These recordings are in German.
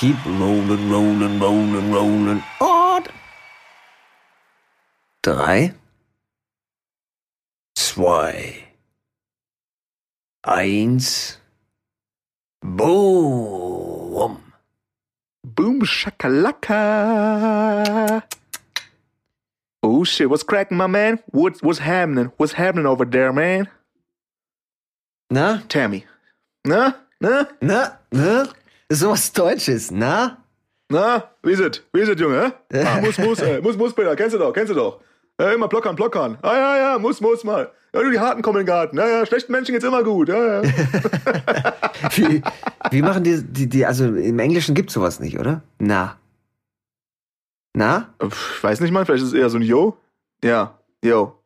Keep rolling, rolling, rolling, rolling. Und drei, zwei, eins, boom. Boom shakalaka. Oh shit, what's cracking, my man? What's what's happening? What's happening over there, man? Nah. Tammy. Nah? Nah? Nah? na, Ist sowas Deutsches, na? Na? Wie ist es? Wie ist es, Junge? Ah, muss, muss, ey. Muss, muss, Peter. Kennst du doch, kennst du doch. Ja, immer blockern, blockern. Ah, ja, ja, muss, muss mal. Ja, du, die Harten kommen in den Garten. Ja, ja, schlechten Menschen geht's immer gut. Ja, ja. Wie, wie machen die, die, die, also im Englischen gibt's sowas nicht, oder? Na. Na? Pff, weiß nicht mal, vielleicht ist es eher so ein Yo. Ja, Yo.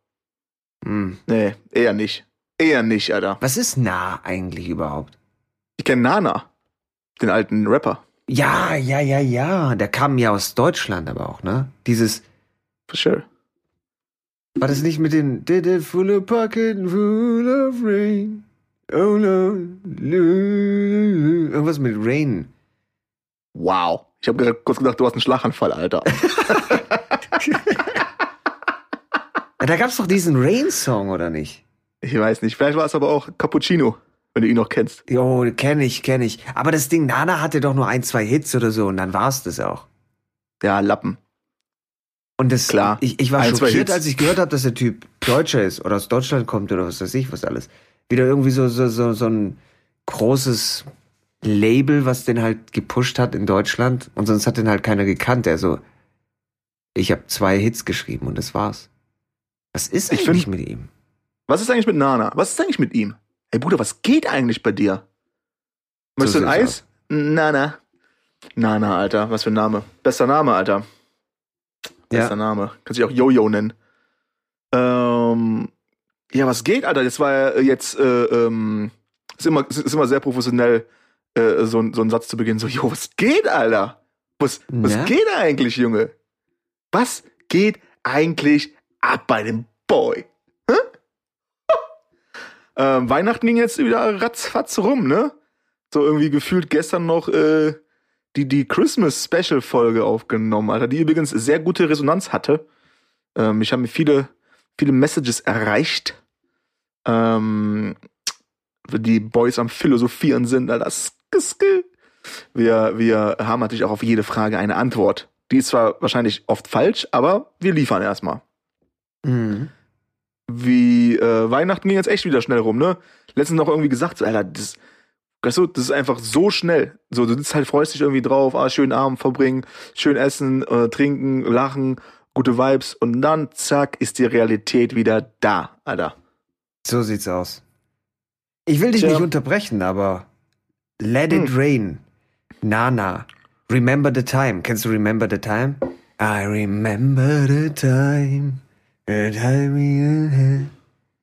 Hm. Nee, eher nicht. Eher nicht, Alter. Was ist na eigentlich überhaupt? Ich kenn Nana. Den alten Rapper. Ja, ja, ja, ja. Der kam ja aus Deutschland aber auch, ne? Dieses, For sure. war das nicht mit den Did it full of pocket full of rain? Oh no. Irgendwas mit Rain. Wow. Ich habe gerade kurz gedacht, du hast einen Schlaganfall, Alter. Da gab's doch diesen Rain-Song, oder nicht? Ich weiß nicht. Vielleicht war es aber auch Cappuccino, wenn du ihn noch kennst. Jo, kenn ich, kenn ich. Aber das Ding Nana hatte doch nur ein, zwei Hits oder so und dann war's das auch. Ja, Lappen. Und das, Klar. ich, ich war Ein, schockiert, als ich gehört habe, dass der Typ Deutscher ist oder aus Deutschland kommt oder was weiß ich, was alles. Wieder irgendwie so, so, so, so ein großes Label, was den halt gepusht hat in Deutschland und sonst hat den halt keiner gekannt. Der so, ich habe zwei Hits geschrieben und das war's. Was ist Ich eigentlich find- mit ihm? Was ist eigentlich mit Nana? Was ist eigentlich mit ihm? Ey Bruder, was geht eigentlich bei dir? Möchtest du ein Eis? Nana. Nana, Alter. Was für ein Name. Bester Name, Alter. Bester Ja. Name. Kannst dich auch Jojo nennen. Ähm, ja, was geht, Alter? Das war ja jetzt, äh, ähm, ist immer, ist immer sehr professionell, äh, so, ein- so ein Satz zu beginnen. So, jo, was geht, Alter? Was, was geht eigentlich, Junge? Was geht eigentlich ab bei dem Boy? Ähm, Weihnachten ging jetzt wieder ratzfatz rum, ne? So irgendwie gefühlt gestern noch äh, die, die Christmas Special Folge aufgenommen, Alter, die übrigens sehr gute Resonanz hatte. Ähm, ich habe mir viele, viele Messages erreicht. Ähm, die Boys am Philosophieren sind, Alter. Wir, wir haben natürlich auch auf jede Frage eine Antwort. Die ist zwar wahrscheinlich oft falsch, aber wir liefern erstmal. Mhm. Wie äh, Weihnachten ging jetzt echt wieder schnell rum, ne? Letztens noch irgendwie gesagt, so, Alter, das, weißt du, das ist einfach so schnell. So, du sitzt halt, freust dich irgendwie drauf, ah, schönen Abend verbringen, schön essen, äh, trinken, lachen, gute Vibes und dann, zack, ist die Realität wieder da, Alter. So sieht's aus. Ich will dich Tja. nicht unterbrechen, aber Let It Hm. Rain, Nana, Remember the Time. Kennst du Remember the Time? I remember the time.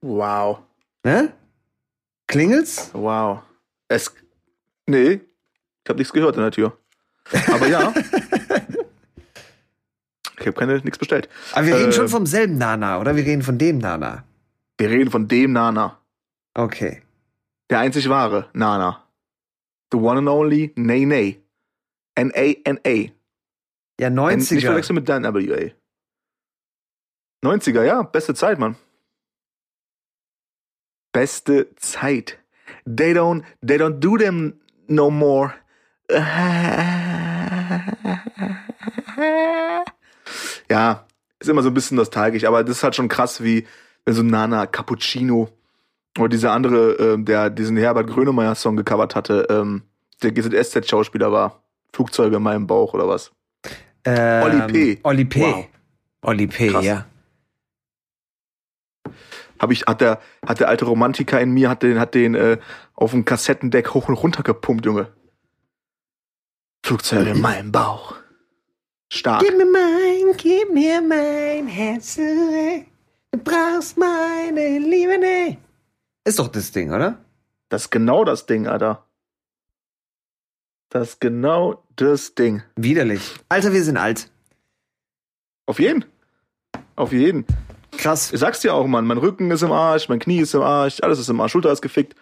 Wow. Ne? Klingelt's? Wow. Es. Nee, ich habe nichts gehört an der Tür. Aber ja. ich habe keine nichts bestellt. Aber wir reden Äh, schon vom selben Nana, oder? Wir reden von dem Nana. Wir reden von dem Nana. Okay. Der einzig wahre Nana. The one and only Nay Nay. N-A-N-A. Ja, N- Nicht 90er. verwechseln mit Dan W-A. 90er, ja. Beste Zeit, Mann. Beste Zeit. They don't, they don't do them no more. Ja, ist immer so ein bisschen nostalgisch, aber das ist halt schon krass, wie wenn so Nana Cappuccino oder dieser andere, ähm, der diesen Herbert Grönemeyer-Song gecovert hatte, ähm, der GZSZ-Schauspieler war. Flugzeuge in meinem Bauch oder was? Ähm, Oli P. Oli P. Wow. Oli P, Krass. ja. Hab ich, hat der, hat der alte Romantiker in mir, hat den, hat den äh, auf dem Kassettendeck hoch und runter gepumpt, Junge. Flugzeuge in meinem Bauch. Stark. Gib mir mein, gib mir mein Herz zurück. Du brauchst meine Liebe nicht. Ist doch das Ding, oder? Das ist genau das Ding, Alter. Das ist genau das Ding. Widerlich. Alter, wir sind alt. Auf jeden. Auf jeden. Krass. Ich sag's dir auch, Mann. Mein Rücken ist im Arsch, mein Knie ist im Arsch, alles ist im Arsch, Schulter ist gefickt.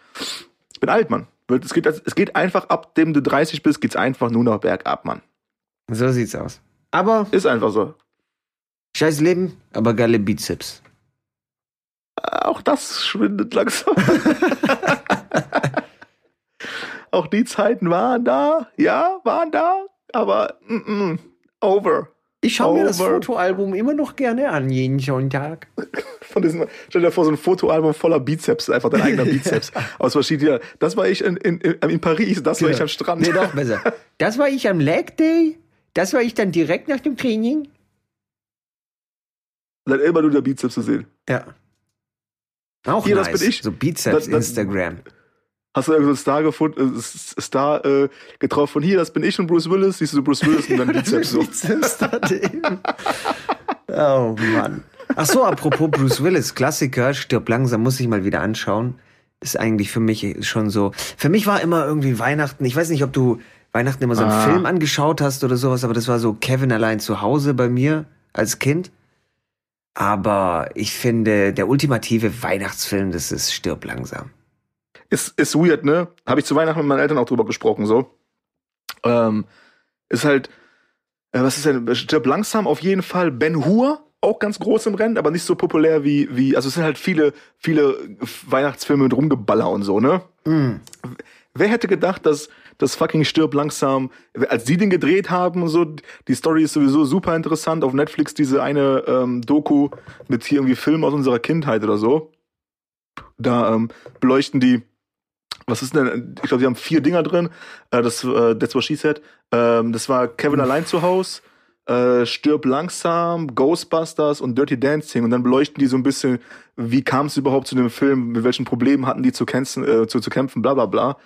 Ich bin alt, Mann. Es geht, es geht einfach ab dem du 30 bist, geht's einfach nur noch bergab, Mann. So sieht's aus. Aber Ist einfach so. scheiß Leben, aber geile Bizeps. Auch das schwindet langsam. Auch die Zeiten waren da, ja, waren da, aber mm -mm, over. Ich schaue mir das. Fotoalbum immer noch gerne an, jeden Sonntag. Von diesem, stell dir vor, so ein Fotoalbum voller Bizeps, einfach dein eigener Bizeps. Aus verschiedenen. Das war ich in, in, in, Paris, das war ich am Strand. Nee, doch besser. Das war ich am Leg Day. Das war ich dann direkt nach dem Training. Dann immer nur der Bizeps zu sehen. Ja. Auch Hier, das nice. bin ich. So Bizeps, Das- das- Instagram. Hast du irgendeinen Star gefunden, äh, Star äh, getroffen von hier, das bin ich und Bruce Willis, siehst du Bruce Willis und dann Bizeps so. Bizeps. Oh Mann. Ach so, apropos Bruce Willis, Klassiker, stirb langsam, muss ich mal wieder anschauen. Ist eigentlich für mich schon so. Für mich war immer irgendwie Weihnachten, ich weiß nicht, ob du Weihnachten immer so einen Ah. Film angeschaut hast oder sowas, aber das war so Kevin allein zu Hause bei mir als Kind. Aber ich finde, der ultimative Weihnachtsfilm, das ist Stirb langsam. Ist, ist weird, ne? Habe ich zu Weihnachten mit meinen Eltern auch drüber gesprochen, so. Ähm, ist halt, äh, was ist denn, stirb langsam auf jeden Fall. Ben Hur, auch ganz groß im Rennen, aber nicht so populär wie, wie, also es sind halt viele, viele Weihnachtsfilme mit Rumgeballer und so, ne? Mm. Wer hätte gedacht, dass das fucking Stirb langsam, als die den gedreht haben und so, die Story ist sowieso super interessant. Auf Netflix diese eine ähm, Doku mit hier irgendwie Filmen aus unserer Kindheit oder so. Da ähm, beleuchten die, was ist denn, ich glaube, die haben vier Dinger drin. Äh, das, äh, that's what she said. Ähm, das war Kevin allein zu Haus, äh, Stirb langsam, Ghostbusters und Dirty Dancing. Und dann beleuchten die so ein bisschen, wie kam es überhaupt zu dem Film, mit welchen Problemen hatten die zu, kämpfen, äh, zu, zu kämpfen, bla bla bla.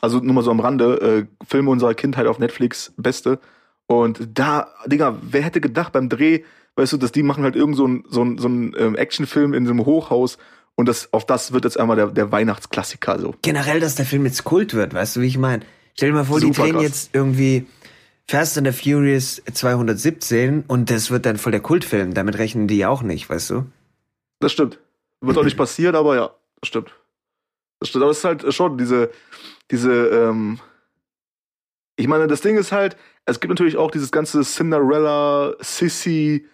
Also nur mal so am Rande, äh, Filme unserer Kindheit auf Netflix, beste. Und da, Digga, wer hätte gedacht beim Dreh, weißt du, dass die machen halt irgend so ein, so so ein ähm, Actionfilm in so einem Hochhaus und das, auf das wird jetzt einmal der, der Weihnachtsklassiker so. generell, dass der Film jetzt Kult wird, weißt du, wie ich meine? Stell dir mal vor, die Super drehen krass. jetzt irgendwie Fast and the Furious 217 und das wird dann voll der Kultfilm. Damit rechnen die auch nicht, weißt du? Das stimmt. Wird auch nicht passieren, aber ja, das stimmt. Das stimmt. Aber es ist halt schon diese, diese, ähm, ich meine, das Ding ist halt, es gibt natürlich auch dieses ganze Cinderella, Sissy,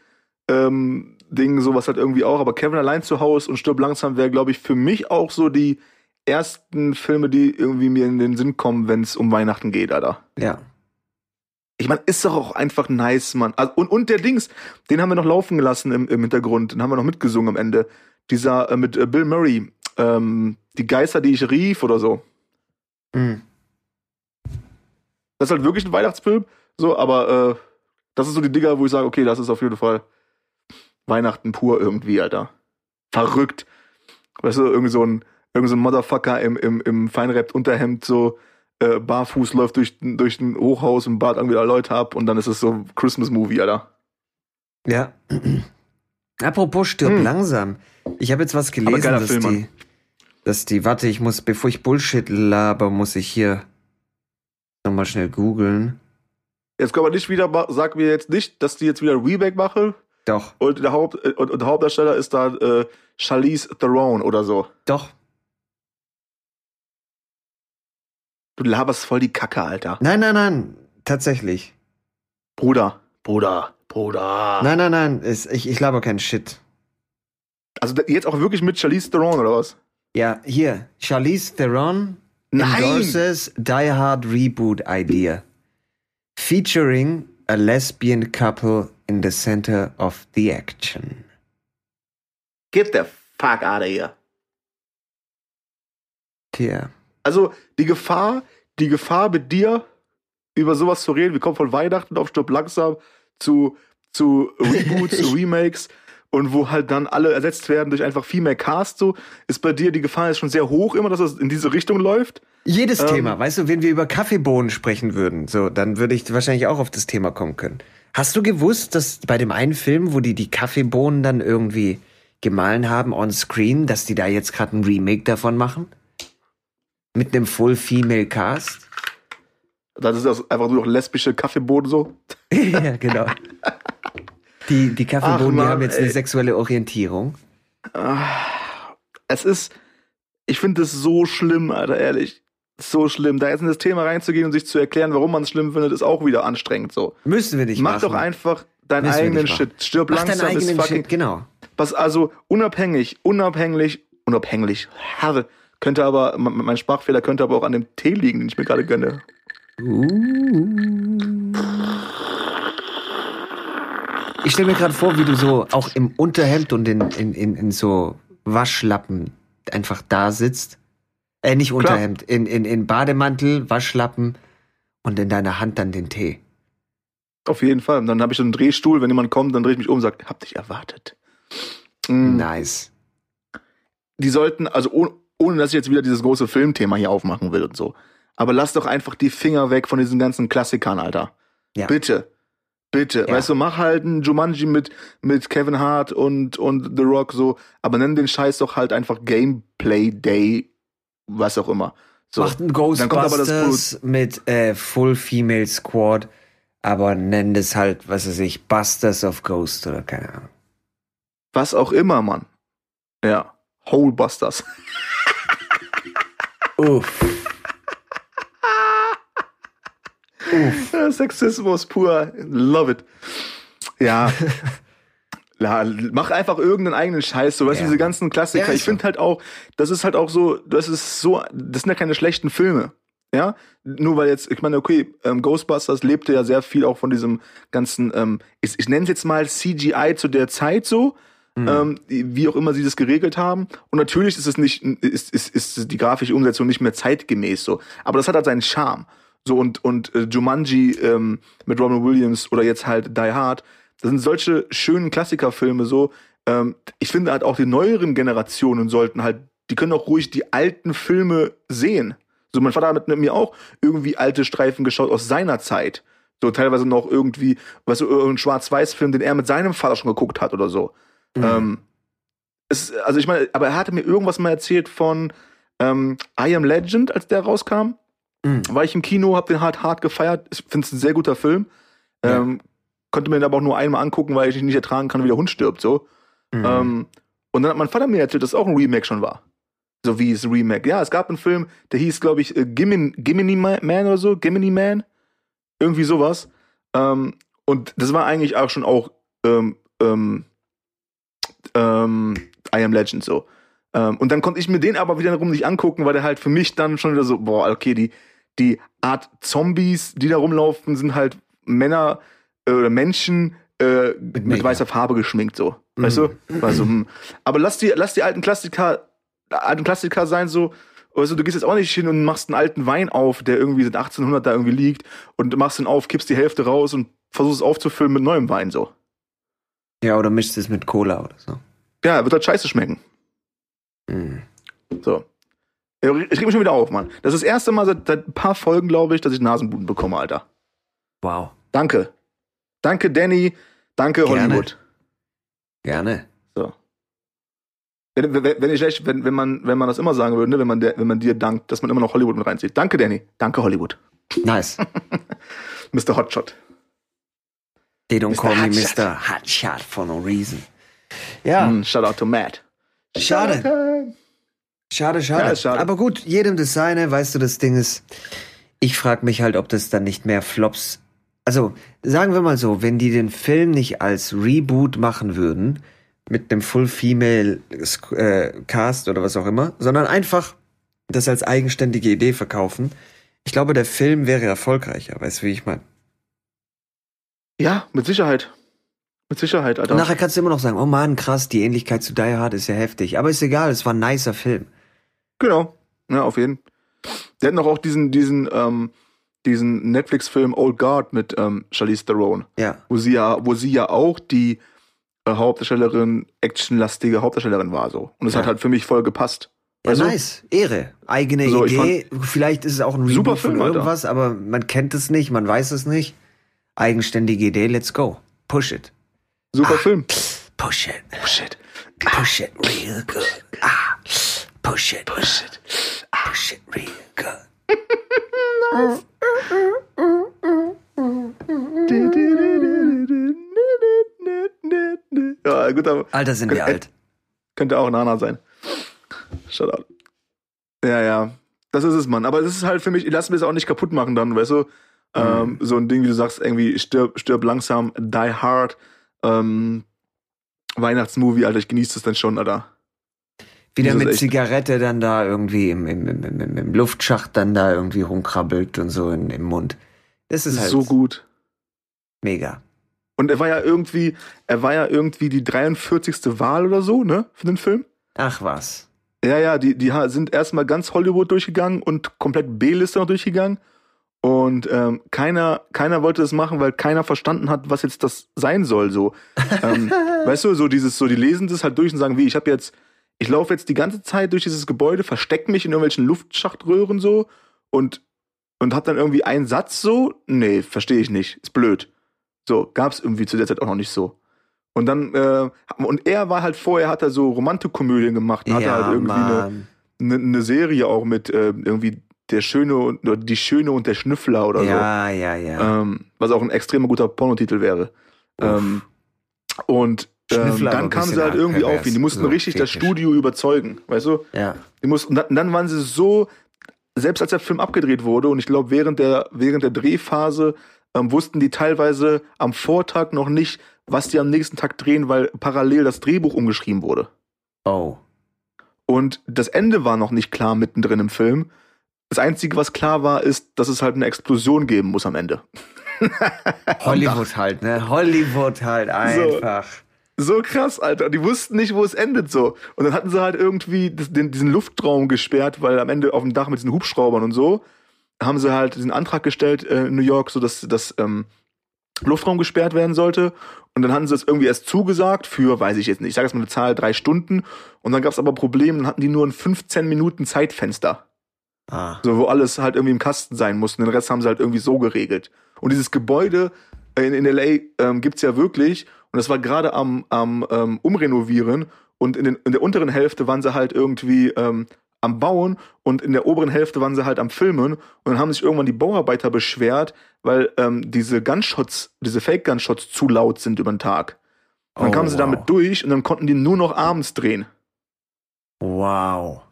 ähm, Ding, sowas halt irgendwie auch, aber Kevin allein zu Hause und Stirb langsam wäre, glaube ich, für mich auch so die ersten Filme, die irgendwie mir in den Sinn kommen, wenn es um Weihnachten geht, Alter. Ja. Ich meine, ist doch auch einfach nice, Mann. Also, und, und der Dings, den haben wir noch laufen gelassen im, im Hintergrund. Den haben wir noch mitgesungen am Ende. Dieser äh, mit äh, Bill Murray. Ähm, die Geister, die ich rief oder so. Mhm. Das ist halt wirklich ein Weihnachtsfilm. So, aber äh, das ist so die Dinger, wo ich sage, okay, das ist auf jeden Fall Weihnachten pur irgendwie, Alter. Verrückt. Weißt du, irgendwie so ein, irgend so ein Motherfucker im, im, im Feinrapp-Unterhemd so äh, barfuß läuft durch, durch ein Hochhaus und bart irgendwie da Leute ab und dann ist es so Christmas-Movie, Alter. Ja. Apropos stirb Hm. langsam. Ich habe jetzt was gelesen, dass Film, die, Mann. dass die, warte, ich muss, bevor ich Bullshit laber, muss ich hier nochmal schnell googeln. Jetzt kann man nicht wieder, sag mir jetzt nicht, dass die jetzt wieder ein Remake machen Doch, und der, Haupt, äh, und, und der Hauptdarsteller ist da äh, Charlize Theron oder so. doch. Du laberst voll die Kacke, Alter. Nein, nein, nein, tatsächlich. Bruder, Bruder, Bruder. Nein, nein, nein, ist, ich, ich laber keinen Shit. Also jetzt auch wirklich mit Charlize Theron oder was? Ja, hier, Charlize Theron Nein! endorses Die Hard Reboot Idea. Featuring a lesbian couple in the center of the action. Get the fuck out of here. Tja. Also die Gefahr, die Gefahr mit dir über sowas zu reden, wir kommen von Weihnachten auf Stopp langsam zu, zu Reboots, zu Remakes und wo halt dann alle ersetzt werden durch einfach Female Cast so, ist bei dir die Gefahr jetzt schon sehr hoch immer, dass es in diese Richtung läuft. Jedes Ähm, Thema, weißt du, wenn wir über Kaffeebohnen sprechen würden, so, dann würde ich wahrscheinlich auch auf das Thema kommen können. Hast du gewusst, dass bei dem einen Film, wo die die Kaffeebohnen dann irgendwie gemahlen haben on screen, dass die da jetzt gerade ein Remake davon machen? Mit einem Full Female Cast? Das ist das einfach nur noch lesbische Kaffeeboden so. ja, genau. Die, die Kaffeebohnen, Ach, die Mann, haben jetzt eine ey. sexuelle Orientierung. Es ist, ich finde es so schlimm, Alter, ehrlich. So schlimm. Da jetzt in das Thema reinzugehen und sich zu erklären, warum man es schlimm findet, ist auch wieder anstrengend so. Müssen wir nicht Mach machen. doch einfach deinen Müssen eigenen. Shit. Stirb Mach langsam deinen ist eigenen fucking. Shit, genau. Was also unabhängig, unabhängig, unabhängig, Herr, könnte aber, mein Sprachfehler könnte aber auch an dem Tee liegen, den ich mir gerade gönne. Ich stelle mir gerade vor, wie du so auch im Unterhemd und in, in, in, in so Waschlappen einfach da sitzt. Äh, nicht Unterhemd, in, in, in Bademantel, Waschlappen und in deiner Hand dann den Tee. Auf jeden Fall. Und dann habe ich so einen Drehstuhl, wenn jemand kommt, dann drehe ich mich um und sage, hab dich erwartet. Mm, Nice. Die sollten, also ohne, ohne dass ich jetzt wieder dieses große Filmthema hier aufmachen will und so. Aber lass doch einfach die Finger weg von diesen ganzen Klassikern, Alter. Ja. Bitte. Bitte. Ja. Weißt du, mach halt einen Jumanji mit, mit Kevin Hart und, und The Rock so, aber nenn den Scheiß doch halt einfach Gameplay Day, was auch immer. So. Macht ein Ghostbusters mit äh, Full Female Squad, aber nennt es halt, was weiß ich, Busters of Ghost oder keine Ahnung. Was auch immer, Mann. Ja. Holebusters. Uff. Uff. Ja, Sexismus pur. Love it. Ja. La, mach einfach irgendeinen eigenen Scheiß, so weißt du, Ja. diese ganzen Klassiker. Ja, ich finde halt auch, das ist halt auch so, das ist so, das sind ja keine schlechten Filme. Ja, nur weil jetzt, ich meine, okay, ähm, Ghostbusters lebte ja sehr viel auch von diesem ganzen, ähm, ich, ich nenne es jetzt mal CGI zu der Zeit so, Mhm. ähm, wie auch immer sie das geregelt haben. Und natürlich ist es nicht, ist, ist, ist die grafische Umsetzung nicht mehr zeitgemäß so. Aber das hat halt seinen Charme. So und, und äh, Jumanji ähm, mit Robin Williams oder jetzt halt Die Hard, das sind solche schönen Klassikerfilme so. Ähm, ich finde halt auch die neueren Generationen sollten halt, die können auch ruhig die alten Filme sehen. So, mein Vater hat mit mir auch irgendwie alte Streifen geschaut aus seiner Zeit. So teilweise noch irgendwie, weißt du, irgendein Schwarz-Weiß-Film, den er mit seinem Vater schon geguckt hat oder so. Mhm. Ähm, es, also ich meine, aber er hatte mir irgendwas mal erzählt von ähm, I Am Legend, als der rauskam. Mhm. War ich im Kino, hab den hart hart gefeiert. Ich finde es ein sehr guter Film. Ähm, konnte mir den aber auch nur einmal angucken, weil ich nicht ertragen kann, wie der Hund stirbt. So. Mhm. Ähm, und dann hat mein Vater mir erzählt, dass es auch ein Remake schon war. So wie es Remake. Ja, es gab einen Film, der hieß, glaube ich, äh, Gimin, Gimini Ma- Man oder so. Gimini Man. Irgendwie sowas. Ähm, und das war eigentlich auch schon auch ähm, ähm, ähm, I Am Legend so. Ähm, und dann konnte ich mir den aber wiederum nicht angucken, weil der halt für mich dann schon wieder so, boah, okay, die, die Art Zombies, die da rumlaufen, sind halt Männer oder Menschen äh, mit, Make-up. weißer Farbe geschminkt so. Weißt Mhm. du? Also, hm. aber lass die, lass die alten Klassiker, alten Klassiker sein so. Also du gehst jetzt auch nicht hin und machst einen alten Wein auf, der irgendwie seit 1800 da irgendwie liegt und machst ihn auf, kippst die Hälfte raus und versuchst es aufzufüllen mit neuem Wein so. ja, oder mischt es mit Cola oder so. Ja, wird halt scheiße schmecken. Mhm. So. Ich reg mich schon wieder auf, Mann. Das ist das erste Mal seit, seit ein paar Folgen, glaube ich, dass ich Nasenbluten bekomme, Alter. Wow. Danke. Danke, Danny. Danke, Gerne. Hollywood. Gerne. So. Wenn, wenn, wenn, ich wenn, wenn, man, wenn man das immer sagen würde, ne, wenn, man der, wenn man dir dankt, dass man immer noch Hollywood mit reinzieht. Danke, Danny. Danke, Hollywood. Nice. Mr. Hotshot. They don't Mr. call me Hotshot. Mr. Hotshot for no reason. Ja, Mm, shout out to Matt. schade. Showtime. Schade, schade. Ja, schade. Aber gut, jedem das seine, weißt du, das Ding ist, ich frage mich halt, ob das dann nicht mehr Flops. Also, sagen wir mal so, wenn die den Film nicht als Reboot machen würden, mit einem Full-Female äh, Cast oder was auch immer, sondern einfach das als eigenständige Idee verkaufen, ich glaube, der Film wäre erfolgreicher, weißt du, wie ich meine? Ja, mit Sicherheit. Mit Sicherheit, Alter. Und nachher kannst du immer noch sagen, oh man, krass, die Ähnlichkeit zu Die Hard ist ja heftig. Aber ist egal, es war ein nicer Film. Genau. Ja, auf jeden. Der hat noch auch diesen, diesen, ähm, diesen Netflix-Film Old Guard mit ähm, Charlize Theron, Ja. wo sie ja, wo sie ja auch die äh, Hauptdarstellerin, actionlastige Hauptdarstellerin war so. Und es Ja. hat halt für mich voll gepasst. Ja, du? nice. Ehre. Eigene So, Idee. Vielleicht ist es auch ein Reboot Super von Film, Alter. irgendwas, aber man kennt es nicht, man weiß es nicht. Eigenständige Idee, let's go. Push it. Super Ah. Film. Push it. Push it. Push it real good. Ah. Push it. Push it. Push it real good. Ja, gut, aber Alter, sind wir alt. könnte auch Nana sein. Shut up. Ja, ja. Das ist es, Mann. Aber das ist halt für mich, ich lasse mir das auch nicht kaputt machen dann, weißt du? Ähm, so ein Ding, wie du sagst, irgendwie stirb, stirb langsam, die hard. Ähm, Weihnachtsmovie, Alter, ich genieße das dann schon, Alter. Wieder mit Zigarette dann da irgendwie im, im, im, im, im Luftschacht dann da irgendwie rumkrabbelt und so in, im Mund. Das ist halt so gut. mega. Und er war ja irgendwie, er war ja irgendwie die 43. Wahl oder so, ne, für den Film. Ach was. Ja, ja, die, die sind erstmal ganz Hollywood durchgegangen und komplett B-Liste noch durchgegangen. Und ähm, keiner, keiner wollte das machen, weil keiner verstanden hat, was jetzt das sein soll. So, ähm, weißt du, so dieses, so die lesen das halt durch und sagen, wie, ich habe jetzt, ich laufe jetzt die ganze Zeit durch dieses Gebäude, versteck mich in irgendwelchen Luftschachtröhren so und und hab dann irgendwie einen Satz so, nee, verstehe ich nicht, ist blöd. So gab's irgendwie zu der Zeit auch noch nicht so. Und dann äh, und er war halt vorher hat er so Romantikkomödien gemacht, und hatte halt irgendwie eine eine, eine Serie auch mit äh, irgendwie der Schöne und die Schöne und der Schnüffler oder Ja, ja, so. ja. Ähm, was auch ein extrem guter Pornotitel wäre. Ähm, und ähm, dann kamen sie halt irgendwie pervers. auf ihn. Die mussten So richtig das fetisch. Studio überzeugen, weißt du? ja. Die mussten, und dann, dann waren sie so, selbst als der Film abgedreht wurde, und ich glaube, während der, während der Drehphase ähm, wussten die teilweise am Vortag noch nicht, was die am nächsten Tag drehen, weil parallel das Drehbuch umgeschrieben wurde. Oh. Und das Ende war noch nicht klar mittendrin im Film. Das Einzige, was klar war, ist, dass es halt eine Explosion geben muss am Ende. Hollywood halt, ne? Hollywood halt einfach. So krass, Alter. Die wussten nicht, wo es endet so. Und dann hatten sie halt irgendwie das, den, diesen Luftraum gesperrt, weil am Ende auf dem Dach mit diesen Hubschraubern und so haben sie halt diesen Antrag gestellt äh, in New York, so dass das ähm, Luftraum gesperrt werden sollte. Und dann hatten sie es irgendwie erst zugesagt für, weiß ich jetzt nicht, ich sage jetzt mal eine Zahl, drei Stunden. Und dann gab es aber Probleme, dann hatten die nur ein 15 Minuten Zeitfenster. Ah. So, wo alles halt irgendwie im Kasten sein muss. Und den Rest haben sie halt irgendwie so geregelt. Und dieses Gebäude in, in LA ähm, gibt's ja wirklich. Und das war gerade am, am ähm, Umrenovieren. Und in, den, in der unteren Hälfte waren sie halt irgendwie ähm, am Bauen. Und in der oberen Hälfte waren sie halt am Filmen. Und dann haben sich irgendwann die Bauarbeiter beschwert, weil ähm, diese Gunshots, diese Fake-Gunshots zu laut sind über den Tag. Und dann Oh, kamen sie wow. damit durch und dann konnten die nur noch abends drehen. Wow.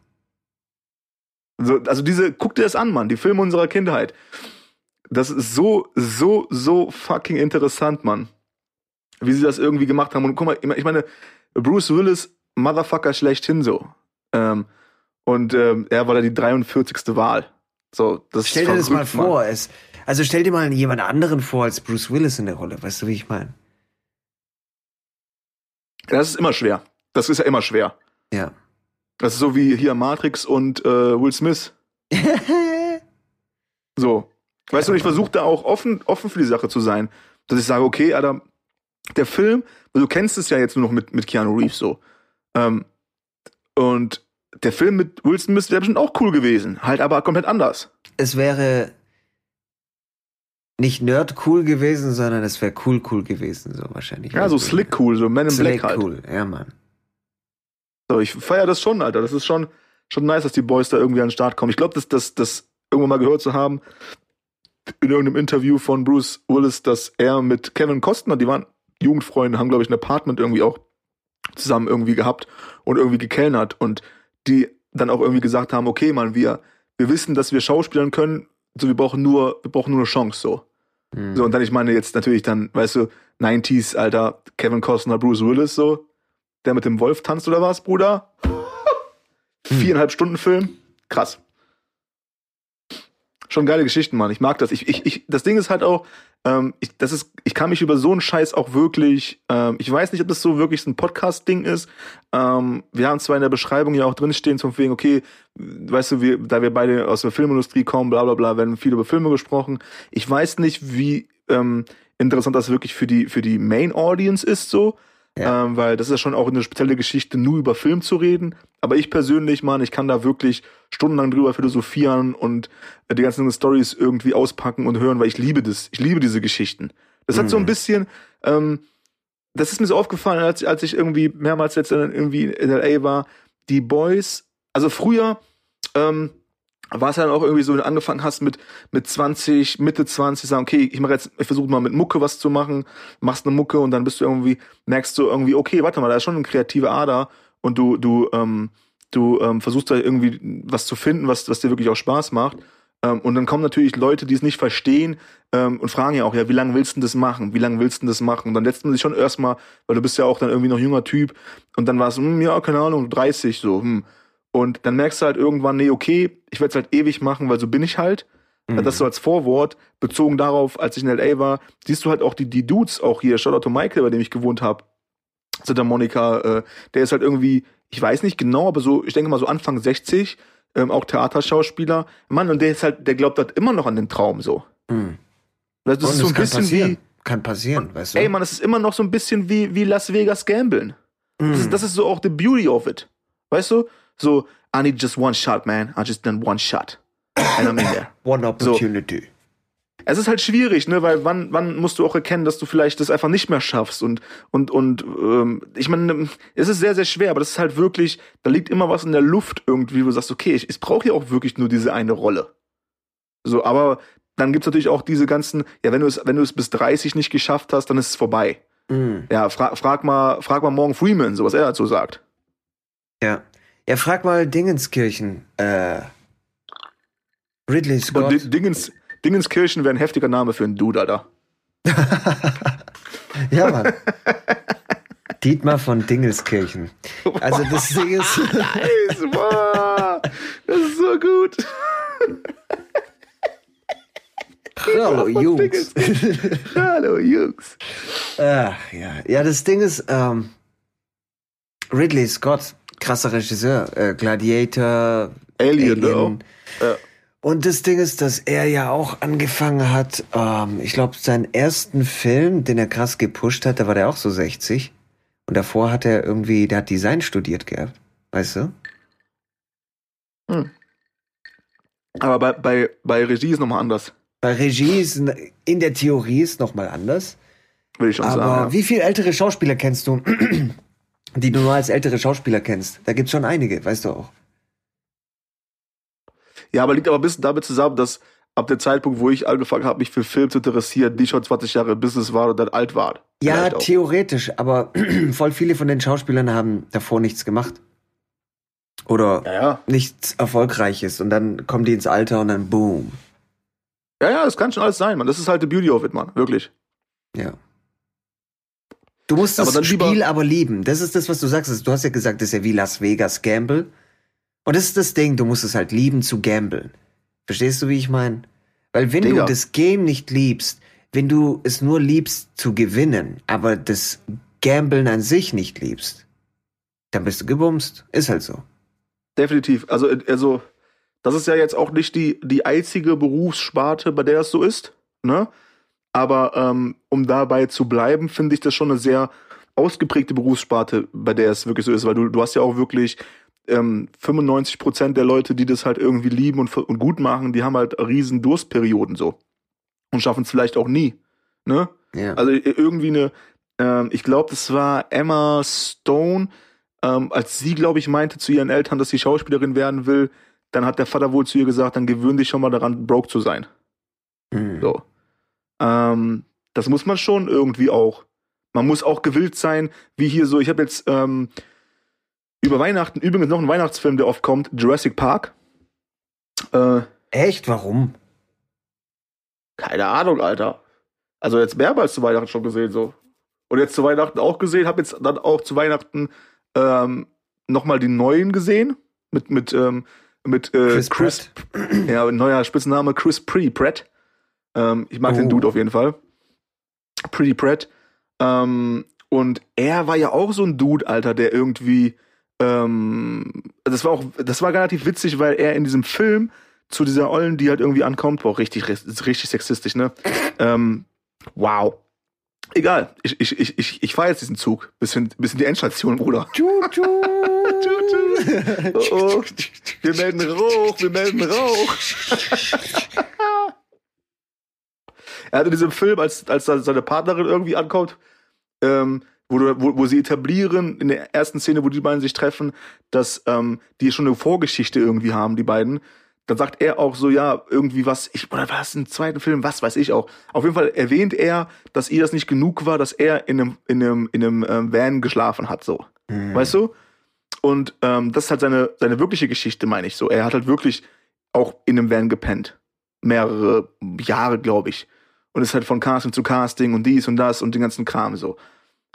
So, also diese, guck dir das an, Mann, die Filme unserer Kindheit. Das ist so, so, so fucking interessant, Mann. Wie sie das irgendwie gemacht haben. Und guck mal, ich meine, Bruce Willis, Motherfucker schlechthin so. Ähm, und ähm, er war da die 43. Wahl. So, das Stell dir das mal vor. Es, also stell dir mal jemand anderen vor als Bruce Willis in der Rolle. Weißt du, wie ich meine? Das ist immer schwer. Das ist ja immer schwer. Ja. Das ist so wie hier Matrix und äh, Will Smith. So. Weißt du, und ich versuche da auch offen, offen für die Sache zu sein. Dass ich sage, okay, Alter, der Film, du kennst es ja jetzt nur noch mit, mit Keanu Reeves so. Ähm, und der Film mit Will Smith wäre bestimmt auch cool gewesen. Halt aber komplett anders. es wäre nicht nerd cool gewesen, sondern es wäre cool cool gewesen, so wahrscheinlich. Ja, so slick cool, so Man in Slick Black halt. cool, ja, Mann. So, ich feiere das schon, Alter. Das ist schon, schon nice, dass die Boys da irgendwie an den Start kommen. Ich glaube, dass das, das irgendwann mal gehört zu haben, in irgendeinem Interview von Bruce Willis, dass er mit Kevin Costner, die waren Jugendfreunde, haben, glaube ich, ein Apartment irgendwie auch zusammen irgendwie gehabt und irgendwie gekellnert und die dann auch irgendwie gesagt haben, okay, Mann, wir, wir wissen, dass wir Schauspielern können, so wir brauchen nur, wir brauchen nur eine Chance, so. Hm. So, und dann, ich meine jetzt natürlich dann, weißt du, 90s, Alter, Kevin Costner, Bruce Willis, so, der mit dem Wolf tanzt oder was, Bruder? Viereinhalb Stunden Film, krass. Schon geile Geschichten, Mann. Ich mag das. Ich, ich, ich, das Ding ist halt auch, ähm, ich, das ist, ich kann mich über so einen Scheiß auch wirklich, ähm, ich weiß nicht, ob das so wirklich so ein Podcast-Ding ist. Ähm, wir haben zwar in der Beschreibung ja auch drinstehen, zum wegen, okay, weißt du, wir, da wir beide aus der Filmindustrie kommen, bla bla bla, werden viel über Filme gesprochen. Ich weiß nicht, wie ähm, interessant das wirklich für die, für die Main Audience ist, so. Ja. Ähm, weil das ist ja schon auch eine spezielle Geschichte, nur über Film zu reden. Aber ich persönlich, Mann, ich kann da wirklich stundenlang drüber philosophieren und äh, die ganzen Stories irgendwie auspacken und hören, weil ich liebe das. Ich liebe diese Geschichten. Das hat so ein Mhm. bisschen, ähm, das ist mir so aufgefallen, als, als ich irgendwie mehrmals jetzt irgendwie in LA war. Die Boys, also früher, ähm, war es ja dann auch irgendwie so, wenn du angefangen hast mit, mit 20, Mitte 20, sagen, okay, ich mache jetzt, ich versuche mal mit Mucke was zu machen, machst eine Mucke und dann bist du irgendwie, merkst du irgendwie, okay, warte mal, da ist schon eine kreative Ader und du, du, ähm, du ähm, versuchst da irgendwie was zu finden, was, was dir wirklich auch Spaß macht. Ähm, und dann kommen natürlich Leute, die es nicht verstehen ähm, und fragen ja auch, ja, wie lange willst du das machen? Wie lange willst du das machen? Und dann lässt man sich schon erstmal, weil du bist ja auch dann irgendwie noch junger Typ und dann war es, hm, ja, keine Ahnung, 30 so. Hm. Und dann merkst du halt irgendwann, nee, okay, ich werde es halt ewig machen, weil so bin ich halt. Mhm. Das so als Vorwort, bezogen darauf, als ich in L.A. war, siehst du halt auch die, die Dudes, auch hier, Shoutout to Michael, bei dem ich gewohnt habe, Santa Monica, äh, der ist halt irgendwie, ich weiß nicht genau, aber so, ich denke mal so Anfang 60, ähm, auch Theaterschauspieler. Mann, und der ist halt, der glaubt halt immer noch an den Traum so. Mhm. Das, das ist so ein bisschen passieren. wie. Kann passieren, weißt du? Ey, Mann, das ist immer noch so ein bisschen wie, wie Las Vegas Gambeln. Mhm. Das, ist, das ist so auch the beauty of it. Weißt du? So, I need just one shot, man. I just done one shot. And I'm in there. One opportunity. So. Es ist halt schwierig, ne, weil wann, wann musst du auch erkennen, dass du vielleicht das einfach nicht mehr schaffst und und und ähm, ich meine, es ist sehr sehr schwer, aber das ist halt wirklich, da liegt immer was in der Luft irgendwie, wo du sagst, okay, ich, ich brauche ja auch wirklich nur diese eine Rolle. So, aber dann gibt's natürlich auch diese ganzen, ja, wenn du es wenn du es bis 30 nicht geschafft hast, dann ist es vorbei. Mhm. Ja, fra frag mal frag mal Morgan Freeman, so was er dazu sagt. Ja. Ja, frag mal Dingenskirchen. Äh, Ridley Scott. Und Dingens, Dingenskirchen wäre ein heftiger Name für einen Dude, Alter. ja, Mann. Dietmar von Dingelskirchen. Also das Ding ist. nice, wow. Das ist so gut. Hallo Jungs. Hallo Jungs. Ach, ja. ja, das Ding ist, ähm, Ridley Scott, krasser Regisseur, äh, Gladiator, Alien, ne, Alien. Ja. Und das Ding ist, dass er ja auch angefangen hat, ähm, ich glaube, seinen ersten Film, den er krass gepusht hat, da war der auch so 60. Und davor hat er irgendwie, der hat Design studiert gehabt. Weißt du? Hm. Aber bei, bei, bei Regie ist nochmal anders. Bei Regie ist in der Theorie ist nochmal anders. Will ich schon Aber sagen. Ja. wie viele ältere Schauspieler kennst du, die du nur als ältere Schauspieler kennst? Da gibt's schon einige, weißt du auch. Ja, aber liegt aber ein bisschen damit zusammen, dass ab dem Zeitpunkt, wo ich angefangen habe, mich für Film zu interessieren, die schon 20 Jahre im Business waren und dann alt waren. Ja, theoretisch, aber voll viele von den Schauspielern haben davor nichts gemacht. Oder Ja, ja. nichts Erfolgreiches und dann kommen die ins Alter und dann boom. Ja, ja, das kann schon alles sein, man. Das ist halt the beauty of it, man. Wirklich. Ja. Du musst das Aber dann Spiel aber lieben. Das ist das, was du sagst. Du hast ja gesagt, das ist ja wie Las Vegas Gamble. Und das ist das Ding, du musst es halt lieben zu gamblen. Verstehst du, wie ich meine? Weil wenn Digga. du das Game nicht liebst, wenn du es nur liebst zu gewinnen, aber das Gamblen an sich nicht liebst, dann bist du gebumst. Ist halt so. Definitiv. Also, also, das ist ja jetzt auch nicht die, die einzige Berufssparte, bei der es so ist, ne? Aber ähm, um dabei zu bleiben, finde ich das schon eine sehr ausgeprägte Berufssparte, bei der es wirklich so ist, weil du, du hast ja auch wirklich ähm, 95 Prozent der Leute, die das halt irgendwie lieben und, und gut machen, die haben halt riesen Durstperioden so und schaffen es vielleicht auch nie, ne? Ja. Also irgendwie eine, ähm, ich glaube, das war Emma Stone, ähm, als sie, glaube ich, meinte zu ihren Eltern, dass sie Schauspielerin werden will, dann hat der Vater wohl zu ihr gesagt, dann gewöhn dich schon mal daran, broke zu sein. Hm. So. Ähm, das muss man schon irgendwie auch. Man muss auch gewillt sein, wie hier so, ich habe jetzt ähm, über Weihnachten übrigens noch einen Weihnachtsfilm, der oft kommt, Jurassic Park. Äh, Echt? Warum? keine Ahnung, Alter. Also jetzt mehrmals zu Weihnachten schon gesehen, so. Und jetzt zu Weihnachten auch gesehen, habe jetzt dann auch zu Weihnachten ähm, nochmal die neuen gesehen. Mit, mit, ähm, mit äh, Chris Chris, ja, neuer Spitzname Chris Pretty Pratt. Ähm, ich mag den Oh. Dude auf jeden Fall. Pretty Pratt. Ähm, und er war ja auch so ein Dude, Alter, der irgendwie, ähm, das war auch, das war relativ witzig, weil er in diesem Film zu dieser Ollen, die halt irgendwie ankommt, war auch richtig, richtig sexistisch, ne? ähm, wow. Egal, ich, ich, ich, ich, ich fahre jetzt diesen Zug bis in, bis in die Endstation, Bruder. Tschu, tschu. Oh, oh. Wir melden Rauch, wir melden Rauch. er hat in diesem Film, als, als seine Partnerin irgendwie ankommt, ähm, wo, wo, wo sie etablieren, in der ersten Szene, wo die beiden sich treffen, dass ähm, die schon eine Vorgeschichte irgendwie haben, die beiden. Dann sagt er auch so, ja, irgendwie was, ich, oder was, im zweiten Film, was weiß ich auch. Auf jeden Fall erwähnt er, dass ihr das nicht genug war, dass er in einem, in einem, in einem ähm, Van geschlafen hat, so. Hm. Weißt du? Und ähm, das ist halt seine, seine wirkliche Geschichte, meine ich so. Er hat halt wirklich auch in einem Van gepennt. Mehrere Jahre, glaube ich. Und ist halt von Casting zu Casting und dies und das und den ganzen Kram so.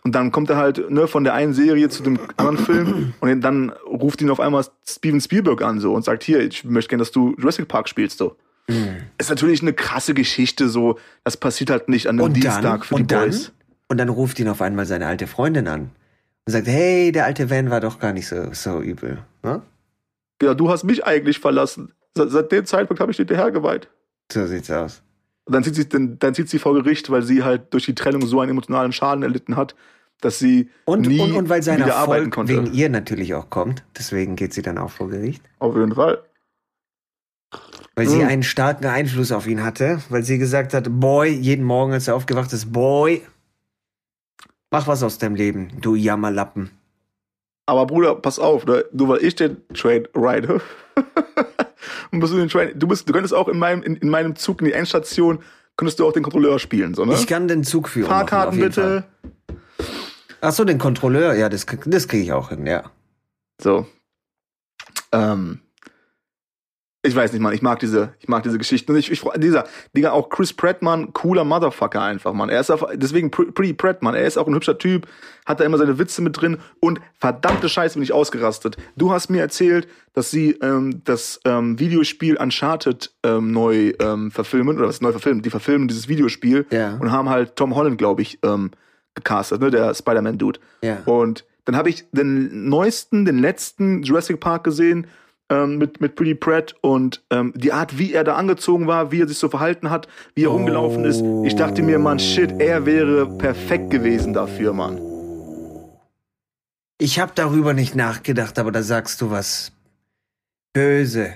Und dann kommt er halt ne, von der einen Serie zu dem anderen Film und dann ruft ihn auf einmal Steven Spielberg an so und sagt, hier, ich möchte gerne, dass du Jurassic Park spielst so. Mhm. Ist natürlich eine krasse Geschichte so. Das passiert halt nicht an einem und Dienstag dann, für die dann, Boys. Und dann ruft ihn auf einmal seine alte Freundin an und sagt, hey, der alte Van war doch gar nicht so, so übel. Ne? Ja, du hast mich eigentlich verlassen. Seit, seit dem Zeitpunkt habe ich dir hergeweiht. So sieht's aus. Und dann zieht sie, dann, dann zieht sie vor Gericht, weil sie halt durch die Trennung so einen emotionalen Schaden erlitten hat, dass sie und, nie und, und weil sein wieder arbeiten Erfolg konnte. wegen ihr natürlich auch kommt. Deswegen geht sie dann auch vor Gericht. Auf jeden Fall. Weil sie Mhm. einen starken Einfluss auf ihn hatte, weil sie gesagt hat, Boy, jeden Morgen, als er aufgewacht ist, Boy, mach was aus deinem Leben, du Jammerlappen. Aber Bruder, pass auf, ne? nur weil ich den Train ride. und bist du den Train, du bist, du könntest auch in meinem, in, in meinem Zug in die Endstation, könntest du auch den Kontrolleur spielen, so, ne? Ich kann den Zug führen. Fahrkarten bitte. Ach so, den Kontrolleur, ja, das, das kriege ich auch hin, ja. So. Ähm. Ich weiß nicht, Mann, ich mag diese, ich mag diese Geschichten. Und ich, ich dieser, Digga, auch Chris Pratt, Mann, cooler Motherfucker einfach, Mann. Er ist auf, deswegen Pr- Pretty Pratt, Mann. Er ist auch ein hübscher Typ, hat da immer seine Witze mit drin und verdammte Scheiße bin ich ausgerastet. Du hast mir erzählt, dass sie ähm, das ähm, Videospiel Uncharted ähm, neu ähm, verfilmen, oder was neu verfilmen, die verfilmen dieses Videospiel Ja. und haben halt Tom Holland, glaube ich, ähm, gecastet, ne, der Spider-Man-Dude. Ja. Und dann habe ich den neuesten, den letzten Jurassic Park gesehen ähm, mit, mit Pretty Pratt und ähm, die Art, wie er da angezogen war, wie er sich so verhalten hat, wie er rumgelaufen ist. Ich dachte mir, Mann, shit, er wäre perfekt gewesen dafür, Mann. Ich habe darüber nicht nachgedacht, aber da sagst du was böse.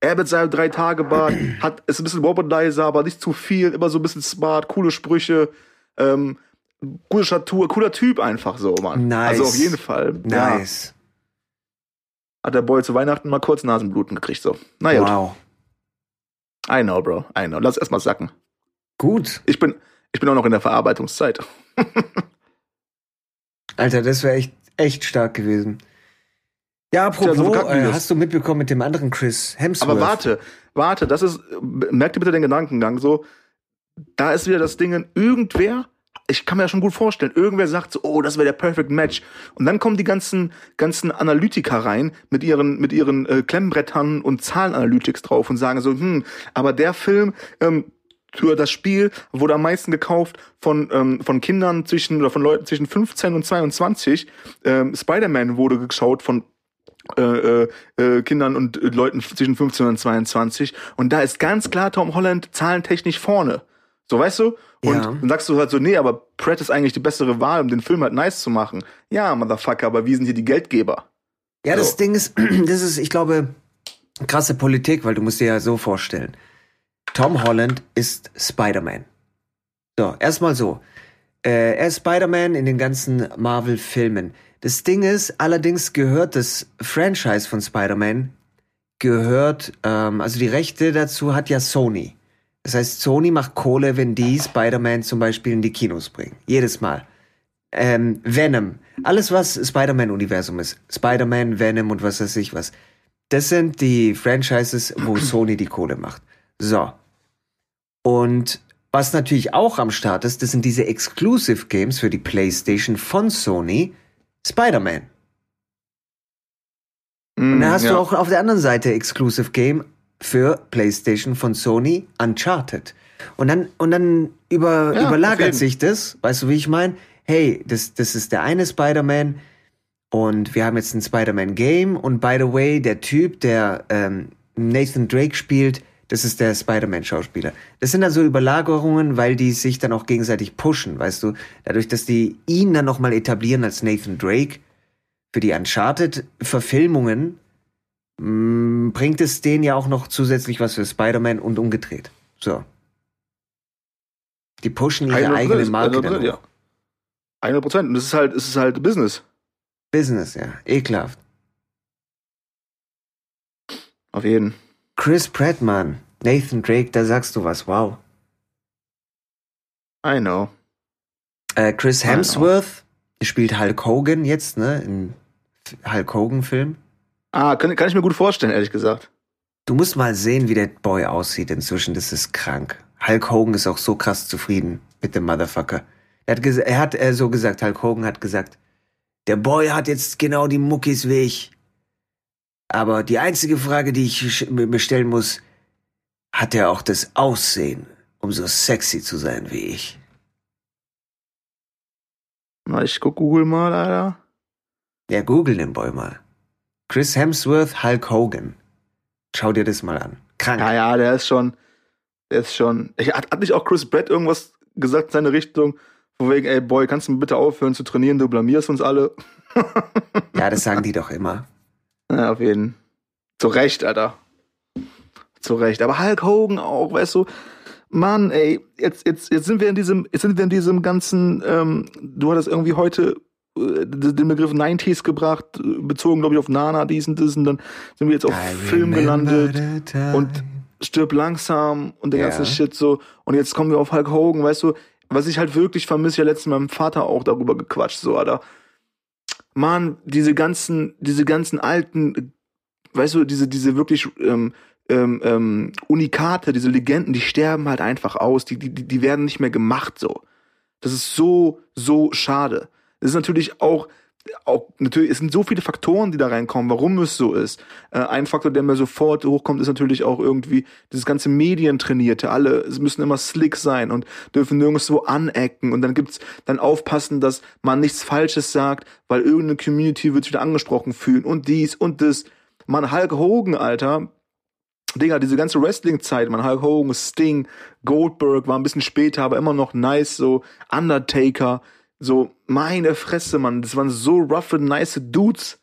Er mit seinem Drei-Tage-Bart hat, ist ein bisschen Womanizer, aber nicht zu viel, immer so ein bisschen smart, coole Sprüche, ähm, gute Statur, cooler Typ einfach so, Mann. Nice. Also auf jeden Fall. Ja, Nice. Hat der Boy zu Weihnachten mal kurz Nasenbluten gekriegt, so. Naja, Wow. I know, Bro, I know. Lass erst mal sacken. Gut. Ich bin, ich bin auch noch in der Verarbeitungszeit. Alter, das wäre echt, echt stark gewesen. Ja, apropos, so die äh, das. hast du mitbekommen mit dem anderen Chris Hemsworth? Aber warte, warte, das ist, merkt ihr bitte den Gedankengang so, da ist wieder das Ding, irgendwer, ich kann mir das schon gut vorstellen, irgendwer sagt so, oh, das wäre der Perfect Match. Und dann kommen die ganzen, ganzen Analytiker rein mit ihren, mit ihren äh, Klemmbrettern und Zahlenanalytics drauf und sagen so, hm, aber der Film, ähm, für das Spiel wurde am meisten gekauft von, ähm, von Kindern zwischen oder von Leuten zwischen 15 und 22. Ähm, Spider-Man wurde geschaut von äh, äh, äh, Kindern und äh, Leuten zwischen 15 und 22. Und da ist ganz klar Tom Holland zahlentechnisch vorne. So, weißt du? Und Ja. dann sagst du halt so, nee, aber Pratt ist eigentlich die bessere Wahl, um den Film halt nice zu machen. Ja, Motherfucker, aber wie sind hier die Geldgeber? Ja, das So. Ding ist, das ist, ich glaube, krasse Politik, weil du musst dir ja so vorstellen. Tom Holland ist Spider-Man. So, erstmal so. Äh, er ist Spider-Man in den ganzen Marvel-Filmen. Das Ding ist, allerdings gehört das Franchise von Spider-Man, gehört, ähm, also die Rechte dazu hat ja Sony. Das heißt, Sony macht Kohle, wenn die Spider-Man zum Beispiel in die Kinos bringen. Jedes Mal. Ähm, Venom. Alles, was Spider-Man-Universum ist. Spider-Man, Venom und was weiß ich was. Das sind die Franchises, wo Sony die Kohle macht. So. Und was natürlich auch am Start ist, das sind diese Exclusive Games für die PlayStation von Sony. Spider-Man. Und dann hast du auch auf der anderen Seite Exclusive Game für PlayStation von Sony, Uncharted. Und dann, und dann über, Ja, überlagert sich das, weißt du, wie ich meine? Hey, das, das ist der eine Spider-Man und wir haben jetzt ein Spider-Man-Game und by the way, der Typ, der ähm, Nathan Drake spielt, das ist der Spider-Man-Schauspieler. Das sind dann so Überlagerungen, weil die sich dann auch gegenseitig pushen, weißt du? Dadurch, dass die ihn dann nochmal etablieren als Nathan Drake, für die Uncharted-Verfilmungen bringt es denen ja auch noch zusätzlich was für Spider-Man und umgedreht. So. Die pushen ihre 100%, eigene Marke dann 100%, hoch. ja. 100 Prozent. Und es ist halt, es ist halt Business. Business, ja. Ekelhaft. Auf jeden. Chris Pratt, Mann. Nathan Drake, da sagst du was. Wow. I know. Äh, Chris I know. Hemsworth spielt Hulk Hogan jetzt, ne? In Hulk Hogan-Film. Ah, kann, kann ich mir gut vorstellen, ehrlich gesagt. Du musst mal sehen, wie der Boy aussieht inzwischen. Das ist krank. Hulk Hogan ist auch so krass zufrieden mit dem Motherfucker. Er hat, er hat er so gesagt, Hulk Hogan hat gesagt, der Boy hat jetzt genau die Muckis wie ich. Aber die einzige Frage, die ich mir stellen muss, hat er auch das Aussehen, um so sexy zu sein wie ich? Na, ich guck Google mal, Alter. Ja, google den Boy mal. Chris Hemsworth, Hulk Hogan. Schau dir das mal an. Krank. Ja, ja, der ist schon, der ist schon. Ich, hat, hat nicht auch Chris Brett irgendwas gesagt in seine Richtung? Von wegen, ey, Boy, kannst du bitte aufhören zu trainieren, du blamierst uns alle. ja, das sagen die doch immer. Ja, auf jeden. Zu Recht, Alter. Zu Recht. Aber Hulk Hogan auch, weißt du, Mann, ey, jetzt, jetzt, jetzt sind wir in diesem, jetzt sind wir in diesem ganzen, ähm, du hattest irgendwie heute den Begriff 90s gebracht, bezogen, glaube ich, auf Nana, diesen, diesen, dann sind wir jetzt auf I Film gelandet und stirb langsam und der yeah. ganze Shit so. Und jetzt kommen wir auf Hulk Hogan, weißt du, was ich halt wirklich vermisse, ja letztens mit meinem Vater auch darüber gequatscht, so, Alter. Mann, diese ganzen, diese ganzen alten, weißt du, diese, diese wirklich ähm, ähm, ähm, Unikate, diese Legenden, die sterben halt einfach aus, die, die, die werden nicht mehr gemacht so. Das ist so, so schade. Das ist natürlich auch, auch natürlich, es sind so viele Faktoren, die da reinkommen, warum es so ist. Äh, ein Faktor, der mir sofort hochkommt, ist natürlich auch irgendwie dieses ganze Medientrainierte. Alle es müssen immer slick sein und dürfen nirgendwo anecken und dann gibt's dann aufpassen, dass man nichts Falsches sagt, weil irgendeine Community wird sich wieder angesprochen fühlen und dies und das. Man Hulk Hogan, Alter, Digga, diese ganze Wrestling-Zeit, man, Hulk Hogan, Sting, Goldberg war ein bisschen später, aber immer noch nice, so Undertaker, so meine Fresse, man, das waren so roughe, nice Dudes.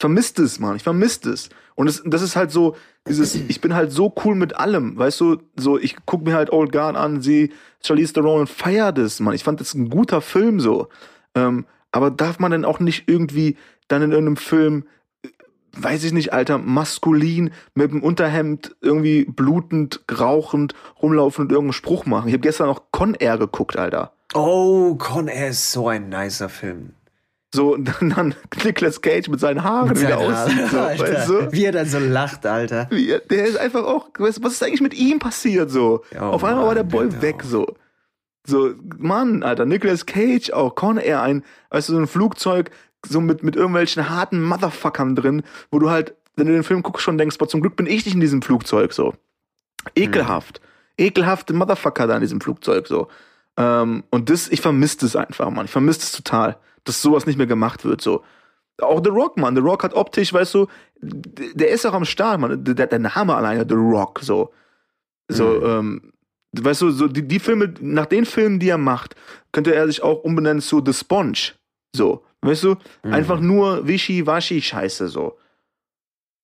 Vermisst es, man, ich vermisst es. Und das, das ist halt so, dieses, ich bin halt so cool mit allem, weißt du, so, ich guck mir halt Old Guard an, sie, Charlize Theron und feier das, man. Ich fand das ein guter Film, so. Ähm, aber darf man denn auch nicht irgendwie dann in irgendeinem Film weiß ich nicht, Alter, maskulin mit dem Unterhemd irgendwie blutend, rauchend rumlaufen und irgendeinen Spruch machen. Ich habe gestern noch Con Air geguckt, Alter. Oh, Con Air ist so ein nicer Film. So, dann, dann Nicolas Cage mit seinen Haaren mit wieder aussieht. So, weißt du? Wie er dann so lacht, Alter. Wie, der ist einfach auch, weißt, was ist eigentlich mit ihm passiert so? Oh, Auf einmal Mann, war der Boy genau. weg so. So, Mann, Alter, Nicolas Cage auch, Con Air, ein, weißt du, so ein Flugzeug, so mit, mit irgendwelchen harten Motherfuckern drin, wo du halt, wenn du den Film guckst, schon denkst, boah, zum Glück bin ich nicht in diesem Flugzeug, so. Ekelhaft. Mhm. Ekelhafte Motherfucker da in diesem Flugzeug, so. Ähm, und das, ich vermisse das einfach, Mann. Ich vermisse das total, dass sowas nicht mehr gemacht wird, so. Auch The Rock, Mann. The Rock hat optisch, weißt du, der ist auch am Start, Mann. Der, der Name alleine, The Rock, so. So, mhm. ähm, weißt du, so die, die Filme, nach den Filmen, die er macht, könnte er sich auch umbenennen zu The Sponge. So. Weißt du? Mhm. Einfach nur Wischi-Waschi-Scheiße so.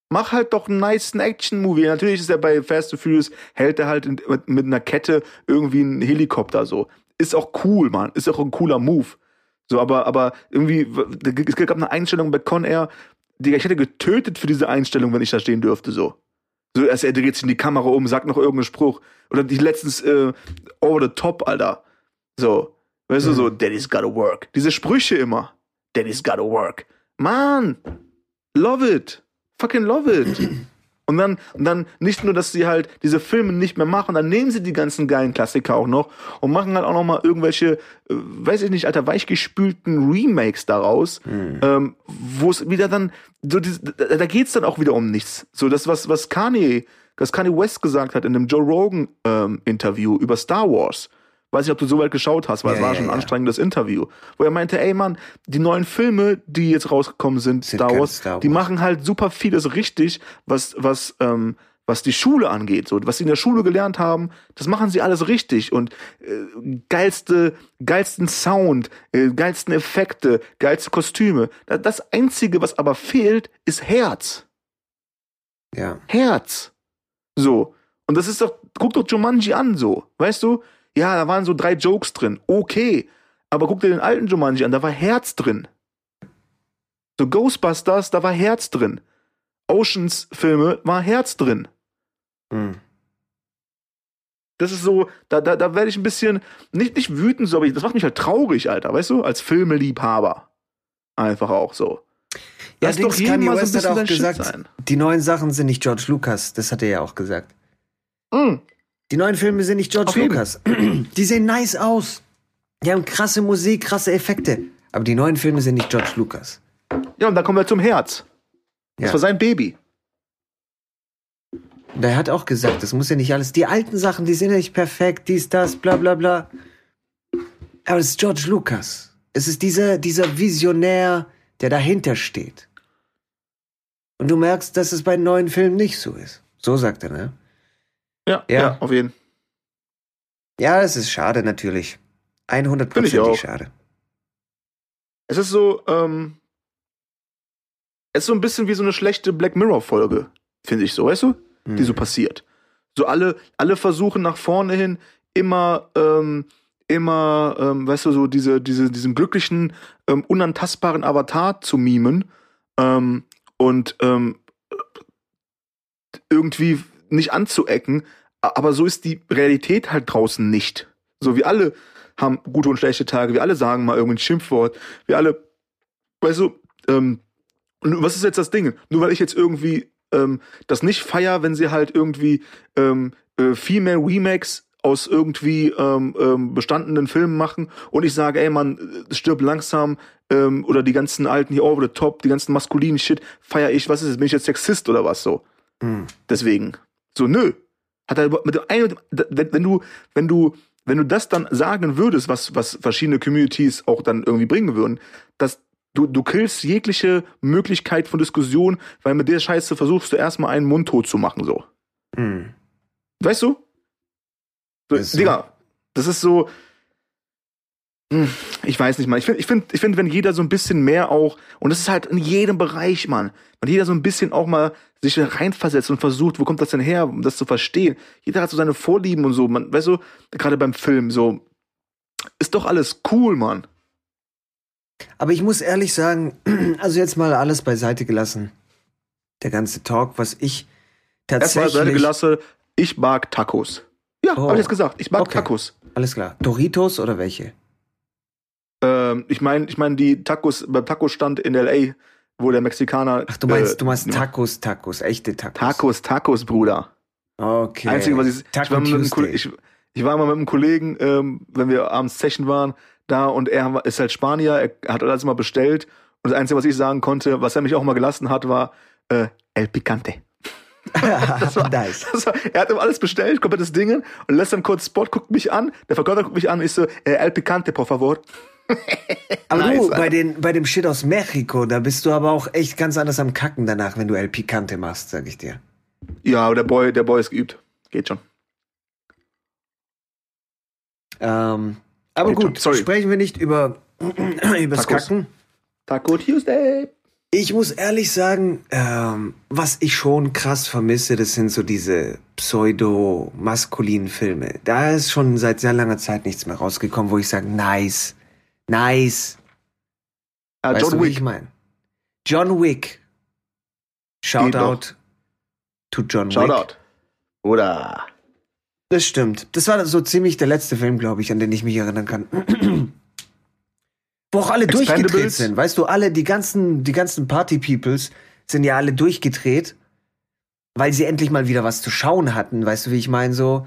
Mach halt doch einen nice Action-Movie. Natürlich ist er bei Fast and Furious, hält er halt mit, mit einer Kette irgendwie einen Helikopter so. Ist auch cool, Mann. Ist auch ein cooler Move. So, aber, aber irgendwie, es gab eine Einstellung bei Con Air, die ich hätte getötet für diese Einstellung, wenn ich da stehen dürfte, so. So, erst er dreht sich in die Kamera um, sagt noch irgendeinen Spruch. Oder die letztens, äh, over the top, Alter. So. Weißt mhm. du, so, Daddy's gotta work. Diese Sprüche immer. Daddy's gotta work. Man, love it. Fucking love it. Und dann, und dann nicht nur, dass sie halt diese Filme nicht mehr machen, dann nehmen sie die ganzen geilen Klassiker auch noch und machen halt auch noch mal irgendwelche, äh, weiß ich nicht, alter, weichgespülten Remakes daraus, mhm. ähm, wo es wieder dann, so die, da, da geht's dann auch wieder um nichts. So das, was, was Kanye, was Kanye West gesagt hat in dem Joe Rogan ähm, Interview über Star Wars Weiß nicht, ob du so weit geschaut hast, weil ja, es war ja, schon ein anstrengendes Interview. Wo er meinte, ey Mann, die neuen Filme, die jetzt rausgekommen sind, sind Star, Wars, Star Wars, die machen halt super vieles richtig, was, was, ähm, was die Schule angeht, so was sie in der Schule gelernt haben, das machen sie alles richtig und äh, geilste, geilsten Sound, äh, geilsten Effekte, geilste Kostüme. Das einzige, was aber fehlt, ist Herz. Ja. Herz. So. Und das ist doch, guck doch Jumanji an, so, weißt du? Ja, da waren so drei Jokes drin. Okay. Aber guck dir den alten Jumanji an, da war Herz drin. So Ghostbusters, da war Herz drin. Oceans Filme war Herz drin. Hm. Das ist so, da, da, da werde ich ein bisschen, nicht, nicht wütend, so, aber das macht mich halt traurig, Alter, weißt du, als Filmeliebhaber. Einfach auch so. Ja, Lass Dings, doch Kanye mal so ein West hat bisschen auch gesagt, sein. die neuen Sachen sind nicht George Lucas. Das hat er ja auch gesagt. Mm. Die neuen Filme sind nicht George Auf. Lucas. Die sehen nice aus. Die haben krasse Musik, krasse Effekte. Aber die neuen Filme sind nicht George Lucas. Ja, und dann kommen wir zum Herz. Das Ja. war sein Baby. Der hat auch gesagt, das muss ja nicht alles. Die alten Sachen, die sind ja nicht perfekt, dies, das, bla bla bla. Aber es ist George Lucas. Es ist dieser, dieser Visionär, der dahinter steht. Und du merkst, dass es bei neuen Filmen nicht so ist. So sagt er, ne? Ja, Ja. ja. auf jeden. Ja, es ist schade natürlich. 100% Finde ich auch. schade. Es ist so, ähm, es ist so ein bisschen wie so eine schlechte Black Mirror Folge, finde ich so, weißt du? Hm. Die so passiert. So alle, alle versuchen nach vorne hin immer, ähm, immer, ähm, weißt du, so diese, diese, diesen glücklichen, ähm, unantastbaren Avatar zu mimen ähm, und ähm, irgendwie nicht anzuecken. Aber so ist die Realität halt draußen nicht. So, wir alle haben gute und schlechte Tage, wir alle sagen mal irgendein Schimpfwort, wir alle, weißt du, ähm, was ist jetzt das Ding? Nur weil ich jetzt irgendwie ähm, das nicht feier, wenn sie halt irgendwie ähm, äh, Female Remakes aus irgendwie ähm, ähm, bestandenen Filmen machen und ich sage, ey man, äh, stirb langsam ähm, oder die ganzen alten hier over the top, die ganzen maskulinen Shit, feier ich, was ist das, bin ich jetzt Sexist oder was so? Hm. Deswegen. So, nö. Hat er mit dem einen, wenn, wenn du, wenn du, wenn du das dann sagen würdest, was, was verschiedene Communities auch dann irgendwie bringen würden, dass du, du killst jegliche Möglichkeit von Diskussion, weil mit der Scheiße versuchst du erstmal einen mundtot zu machen, so. Hm. Weißt du? So, Ist so. Digga, das ist so. Ich weiß nicht, Mann. Ich finde, ich find, ich find, wenn jeder so ein bisschen mehr auch, und das ist halt in jedem Bereich, Mann, wenn jeder so ein bisschen auch mal sich reinversetzt und versucht, wo kommt das denn her, um das zu verstehen. Jeder hat so seine Vorlieben und so, man, weißt du, gerade beim Film, so, ist doch alles cool, Mann. Aber ich muss ehrlich sagen, also jetzt mal alles beiseite gelassen. Der ganze Talk, was ich Erstmal tatsächlich. seine gelasse, ich mag Tacos. Ja, Oh. hab ich jetzt gesagt, ich mag Okay. Tacos. Alles klar. Doritos oder welche? Ähm, ich meine, ich mein, die Tacos beim Taco-Stand in L.A., wo der Mexikaner. Ach, du meinst, äh, du meinst. Tacos, Tacos, echte Tacos. Tacos, Tacos, Bruder. Okay. Einzige, was ich, ich, Taco war mit einem, ich, ich war mal mit einem Kollegen, ähm, wenn wir abends Zechen waren, da und er war- ist halt Spanier, er hat alles mal bestellt. Und das Einzige, was ich sagen konnte, was er mich auch mal gelassen hat, war äh, El Picante. nice. Das war, er hat ihm alles bestellt, komplettes Ding und lässt dann kurz Spot, guckt mich an, der Verkäufer guckt mich an und ich so, äh, El Picante, por favor. Aber Nice, du, bei, den, bei dem Shit aus Mexiko, da bist du aber auch echt ganz anders am Kacken danach, wenn du El Picante machst, sag ich dir. Ja, aber der Boy, der Boy ist geübt. Geht schon. Ähm, aber Geht gut, schon. Sprechen wir nicht über übers Tacos. Kacken. Taco Tuesday. Ich muss ehrlich sagen, ähm, was ich schon krass vermisse, das sind so diese pseudo-maskulinen Filme. Da ist schon seit sehr langer Zeit nichts mehr rausgekommen, wo ich sage, nice, nice. Ah, weißt John du, wie ich Wick. meine? John Wick. Shoutout to John Wick. Shoutout. Oder? Das stimmt. Das war so ziemlich der letzte Film, glaube ich, an den ich mich erinnern kann. Wo auch alle durchgedreht sind. Weißt du, alle, die ganzen, die ganzen Party-Peoples sind ja alle durchgedreht, weil sie endlich mal wieder was zu schauen hatten. Weißt du, wie ich meine? So,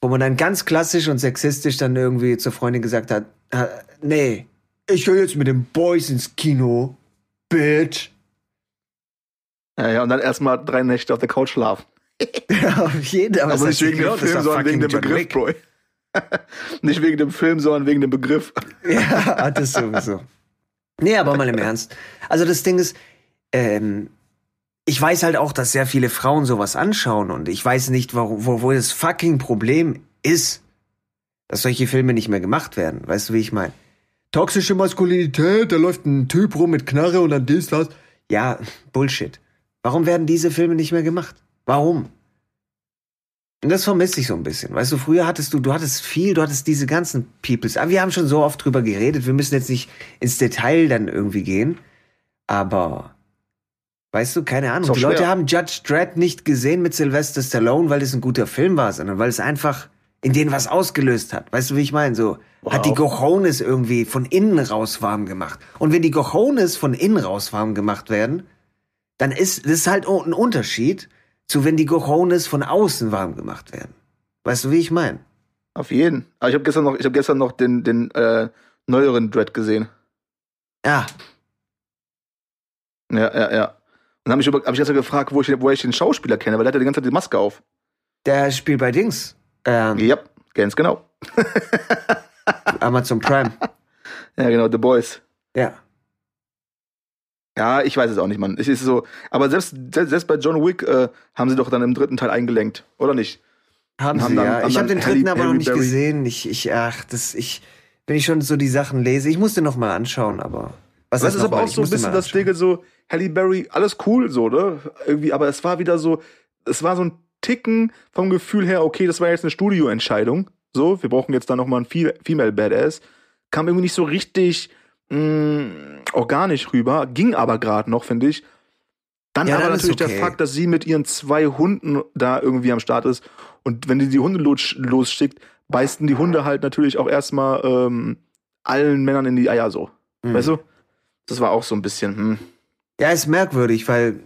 wo man dann ganz klassisch und sexistisch dann irgendwie zur Freundin gesagt hat, "Ah, nee, ich gehe jetzt mit den Boys ins Kino, bitch. Ja, ja, und dann erstmal drei Nächte auf der Couch schlafen. Ja, auf jeden Fall. Aber nicht wegen dem Film, sondern wegen dem Begriff, Bro. nicht wegen dem Film, sondern wegen dem Begriff. Ja, das sowieso. Nee, aber mal im Ernst. Also das Ding ist, ähm, ich weiß halt auch, dass sehr viele Frauen sowas anschauen und ich weiß nicht, wo, wo, wo das fucking Problem ist, dass solche Filme nicht mehr gemacht werden. Weißt du, wie ich meine? Toxische Maskulinität, da läuft ein Typ rum mit Knarre und dann dies, das. Ja, Bullshit. Warum werden diese Filme nicht mehr gemacht? Warum? Und das vermisse ich so ein bisschen. Weißt du, früher hattest du, du hattest viel, du hattest diese ganzen Peoples. Aber wir haben schon so oft drüber geredet. Wir müssen jetzt nicht ins Detail dann irgendwie gehen. Aber, weißt du, keine Ahnung. Die Leute schwer. haben Judge Dredd nicht gesehen mit Sylvester Stallone, weil es ein guter Film war, sondern weil es einfach in denen was ausgelöst hat. Weißt du, wie ich meine? So Wow. hat die Cojones irgendwie von innen raus warm gemacht. Und wenn die Cojones von innen raus warm gemacht werden, dann ist das ist halt ein Unterschied zu wenn die Cojones von außen warm gemacht werden. Weißt du, wie ich meine? Auf jeden. Aber ich habe gestern noch, ich habe gestern noch den, den äh, neueren Dread gesehen. Ja, Ja, ja, ja. Dann habe ich, über- hab ich gestern gefragt, wo ich, wo ich den Schauspieler kenne, weil der hatte die ganze Zeit die Maske auf. der spielt bei Dings. Ähm, Ja, ganz genau. Amazon Prime. Ja, genau, The Boys. Ja. Ja, ich weiß es auch nicht, Mann. Es ist so, aber selbst, selbst bei John Wick äh, haben sie doch dann im dritten Teil eingelenkt, oder nicht? Haben Haben sie, dann- ja. haben Ich habe den dritten Halle- aber noch nicht Berry- gesehen. Ich, ich, ach, das, ich, wenn ich schon so die Sachen lese, ich musste noch mal anschauen, aber. Was Das ist aber mal? auch so ein bisschen mal das. Ding, so, Halle Berry, alles cool, so, ne? Irgendwie, aber es war wieder so, es war so ein Ticken vom Gefühl her, okay, das war jetzt eine Studioentscheidung. So, wir brauchen jetzt da nochmal einen Fe- Female Badass. Kam irgendwie nicht so richtig mh, organisch rüber, ging aber gerade noch, finde ich. Dann Ja, aber dann natürlich okay. der Fakt, dass sie mit ihren zwei Hunden da irgendwie am Start ist. Und wenn die die Hunde los, losschickt, beißen die Hunde halt natürlich auch erstmal ähm, allen Männern in die Eier so. Hm. Weißt du? Das war auch so ein bisschen, hm. Ja, ist merkwürdig, weil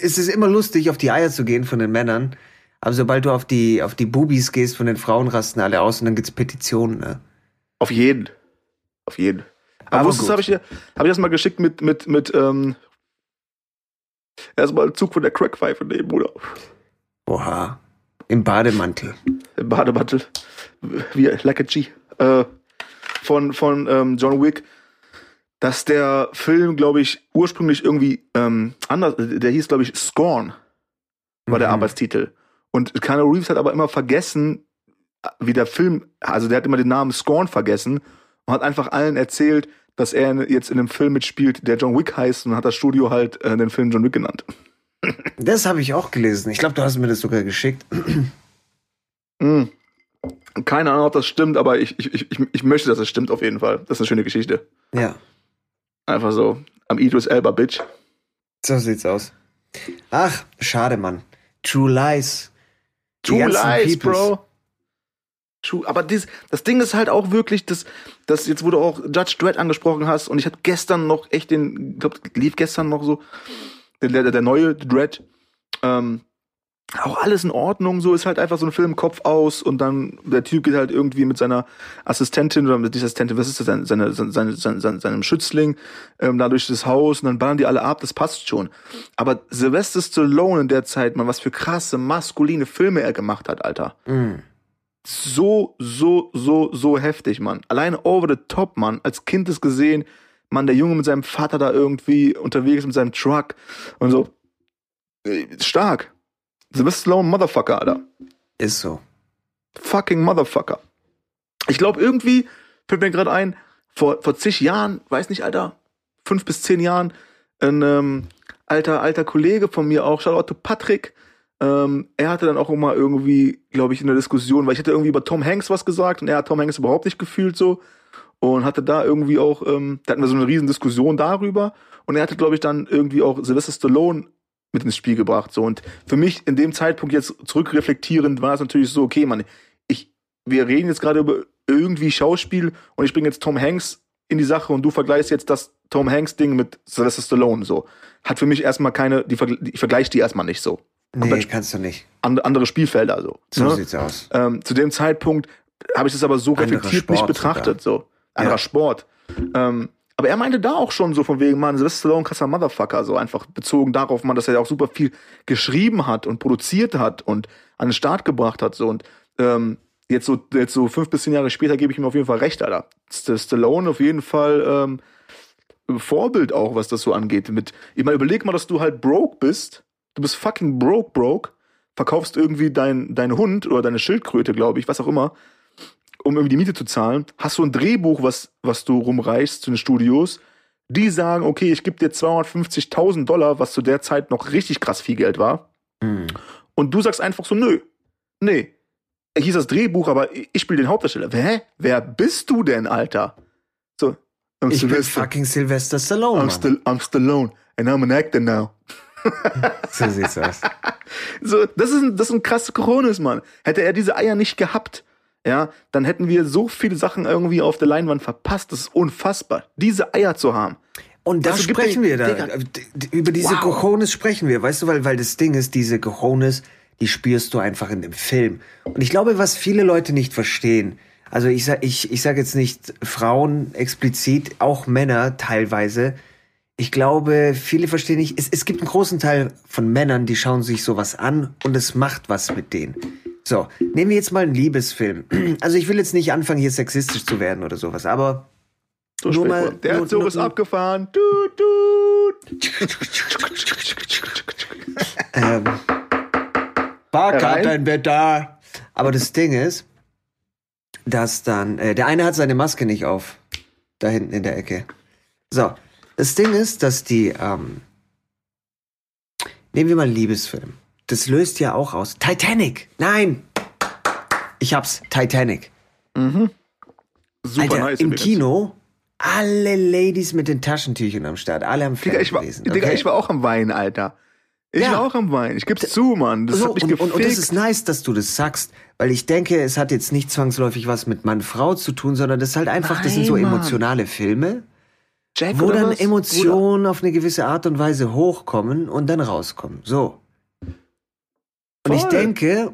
es ist immer lustig, auf die Eier zu gehen von den Männern. Aber sobald du auf die, auf die Bubis gehst von den Frauen, rasten alle aus und dann gibt's Petitionen, ne? Auf jeden. Auf jeden. Aber, Aber wusstest du, habe ich dir, habe ich das mal geschickt mit, mit, mit, ähm, erstmal ein Zug von der Crackpfeife nehmen, Bruder. Oha. Im Bademantel. Im Bademantel. Wie, like a G. Äh, von, von, ähm, John Wick. Dass der Film, glaube ich, ursprünglich irgendwie, ähm, anders, der hieß, glaube ich, Scorn, war der Mhm. Arbeitstitel. Und Keanu Reeves hat aber immer vergessen, wie der Film, also der hat immer den Namen Scorn vergessen und hat einfach allen erzählt, dass er jetzt in einem Film mitspielt, der John Wick heißt und hat das Studio halt äh, den Film John Wick genannt. Das habe ich auch gelesen. Ich glaube, du hast mir das sogar geschickt. Hm. Keine Ahnung, ob das stimmt, aber ich, ich, ich, ich möchte, dass es stimmt auf jeden Fall. Das ist eine schöne Geschichte. Ja, Einfach so. Am Idris Elba, Bitch. so sieht's aus. Ach, schade, Mann. True Lies. True Lies, Peoples. Bro. True, aber dies, das Ding ist halt auch wirklich, dass, dass jetzt, wo du auch Judge Dredd angesprochen hast, und ich hatte gestern noch echt den, ich glaube, lief gestern noch so, der, der, der neue Dredd, ähm, auch alles in Ordnung, so ist halt einfach so ein Film Kopf aus und dann der Typ geht halt irgendwie mit seiner Assistentin oder mit dieser Assistentin, was ist das, seine, seine, seine, seine, seine, seinem Schützling ähm, da durch das Haus und dann ballern die alle ab, das passt schon. Aber Sylvester Stallone in der Zeit, man, was für krasse, maskuline Filme er gemacht hat, Alter Mm. so, so, so, so heftig, Mann. Alleine over the top, Mann. Als Kind ist gesehen, Mann, der Junge mit seinem Vater da irgendwie unterwegs mit seinem Truck und so. Äh, Sylvester Stallone, Motherfucker, Alter. Ist so. Fucking Motherfucker. Ich glaube, irgendwie, fällt mir gerade ein, vor, vor zig Jahren, weiß nicht, Alter, fünf bis zehn Jahren, ein ähm, alter, alter Kollege von mir auch, Charlotte Patrick, ähm, er hatte dann auch immer irgendwie, glaube ich, in der Diskussion, weil ich hatte irgendwie über Tom Hanks was gesagt und er hat Tom Hanks überhaupt nicht gefühlt so und hatte da irgendwie auch, ähm, da hatten wir so eine riesen Diskussion darüber und er hatte, glaube ich, dann irgendwie auch Sylvester Stallone mit ins Spiel gebracht so und für mich in dem Zeitpunkt jetzt zurückreflektierend war es natürlich so, okay, man, ich, wir reden jetzt gerade über irgendwie Schauspiel und ich bringe jetzt Tom Hanks in die Sache und du vergleichst jetzt das Tom Hanks Ding mit Sylvester Stallone so. Hat für mich erstmal keine, die, ich vergleiche die erstmal nicht so. Nee, Komplett kannst du nicht. And, andere Spielfelder so. So ne? sieht's aus. ähm, zu dem Zeitpunkt habe ich das aber so Anderer reflektiert nicht betrachtet, so. Anderer Ja. Sport. Ähm, aber er meinte da auch schon so von wegen, man, Sylvester Stallone, krasser Motherfucker, so einfach bezogen darauf, man, dass er auch super viel geschrieben hat und produziert hat und an den Start gebracht hat, so und ähm, jetzt so jetzt so fünf bis zehn Jahre später gebe ich ihm auf jeden Fall recht, Alter. St Stallone auf jeden Fall ähm, Vorbild auch, was das so angeht. Mit, ich meine, überleg mal, dass du halt broke bist. Du bist fucking broke, broke. Verkaufst irgendwie dein, deinen Hund oder deine Schildkröte, glaube ich, was auch immer, um irgendwie die Miete zu zahlen. Hast du ein Drehbuch, was, was du rumreichst zu den Studios. Die sagen, okay, ich gebe dir 250.000 Dollar, was zu der Zeit noch richtig krass viel Geld war. Mm. Und du sagst einfach so, nö, nee. Hier ist das Drehbuch, aber ich spiele den Hauptdarsteller. Hä? Wer bist du denn, Alter? So. I'm Ich bin Sylvester. fucking Sylvester Stallone. I'm, still, I'm Stallone and I'm an actor now. so sieht's aus. So, das ist ein, das ist ein krasses Coronis, Mann. Hätte er diese Eier nicht gehabt, ja, dann hätten wir so viele Sachen irgendwie auf der Leinwand verpasst. Das ist unfassbar, diese Eier zu haben. Und da Weißt du, gibt sprechen wir da. Digga. D- Über diese Wow. Cojones sprechen wir, weißt du, weil, weil das Ding ist, diese Cojones, die spürst du einfach in dem Film. Und ich glaube, was viele Leute nicht verstehen, also ich sag, ich, ich sag jetzt nicht Frauen explizit, auch Männer teilweise. Ich glaube, viele verstehen nicht, es, es gibt einen großen Teil von Männern, die schauen sich sowas an und es macht was mit denen. So, nehmen wir jetzt mal einen Liebesfilm. Also ich will jetzt nicht anfangen, hier sexistisch zu werden oder sowas, aber So Nur mal-. Der nur- Zug nur- ist abgefahren. Tut, tut. Ähm, ein Bett da. Aber das Ding ist, dass dann, äh, der eine hat seine Maske nicht auf. Da hinten in der Ecke. So. Das Ding ist, dass die, ähm, nehmen wir mal einen Liebesfilm. Das löst ja auch aus. Titanic! Nein! Ich hab's. Titanic. Mhm. Super Alter, nice. im. Kino, alle Ladies mit den Taschentüchern am Start. Alle am Digga, ich war, gewesen. Digga, okay? ich war auch am Weinen, Alter. Ich Ja. war auch am Weinen. Ich geb's zu, Mann. Das so, hat mich und, gefickt. und, das ist nice, dass du das sagst, weil ich denke, es hat jetzt nicht zwangsläufig was mit Mann-Frau zu tun, sondern das ist halt einfach, das sind so Nein, Mann. emotionale Filme, Jack wo oder dann was? Emotionen auf eine gewisse Art und Weise hochkommen und dann rauskommen. So. Und ich denke,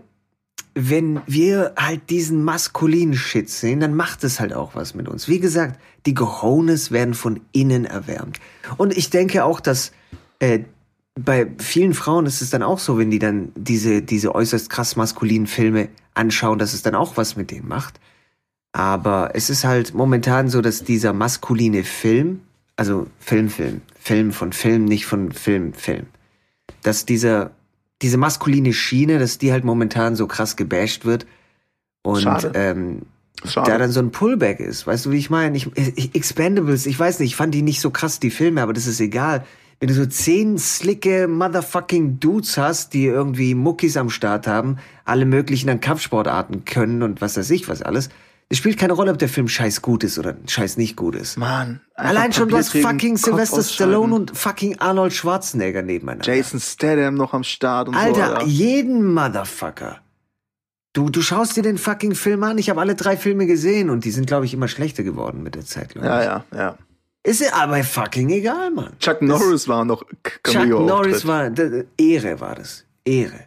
wenn wir halt diesen maskulinen Shit sehen, dann macht es halt auch was mit uns. Wie gesagt, die Cojones werden von innen erwärmt. Und ich denke auch, dass äh, bei vielen Frauen ist es dann auch so, wenn die dann diese, diese äußerst krass maskulinen Filme anschauen, dass es dann auch was mit denen macht. Aber es ist halt momentan so, dass dieser maskuline Film, also Film, Film, Film von Film, nicht von Film, Film, dass dieser, diese maskuline Schiene, dass die halt momentan so krass gebasht wird und Schade. ähm, Schade. da dann so ein Pullback ist. Weißt du, wie ich meine? Ich, ich, Expendables, ich weiß nicht, ich fand die nicht so krass, die Filme, aber das ist egal. Wenn du so zehn slicke motherfucking Dudes hast, die irgendwie Muckis am Start haben, alle möglichen an Kampfsportarten können und was weiß ich was alles, es spielt keine Rolle, ob der Film scheiß gut ist oder scheiß nicht gut ist. Mann. Allein schon, du hast fucking Sylvester. Stallone und fucking Arnold Schwarzenegger nebeneinander. Jason Statham noch am Start und Alter, so. Alter. jeden Motherfucker. Du, du schaust dir den fucking Film an. Ich habe alle drei Filme gesehen und die sind, glaube ich, immer schlechter geworden mit der Zeit. Ja, ja, ja. Ist ja aber fucking egal, Mann. Chuck Norris war noch Chuck Cameo Norris war, Ehre war das. Ehre.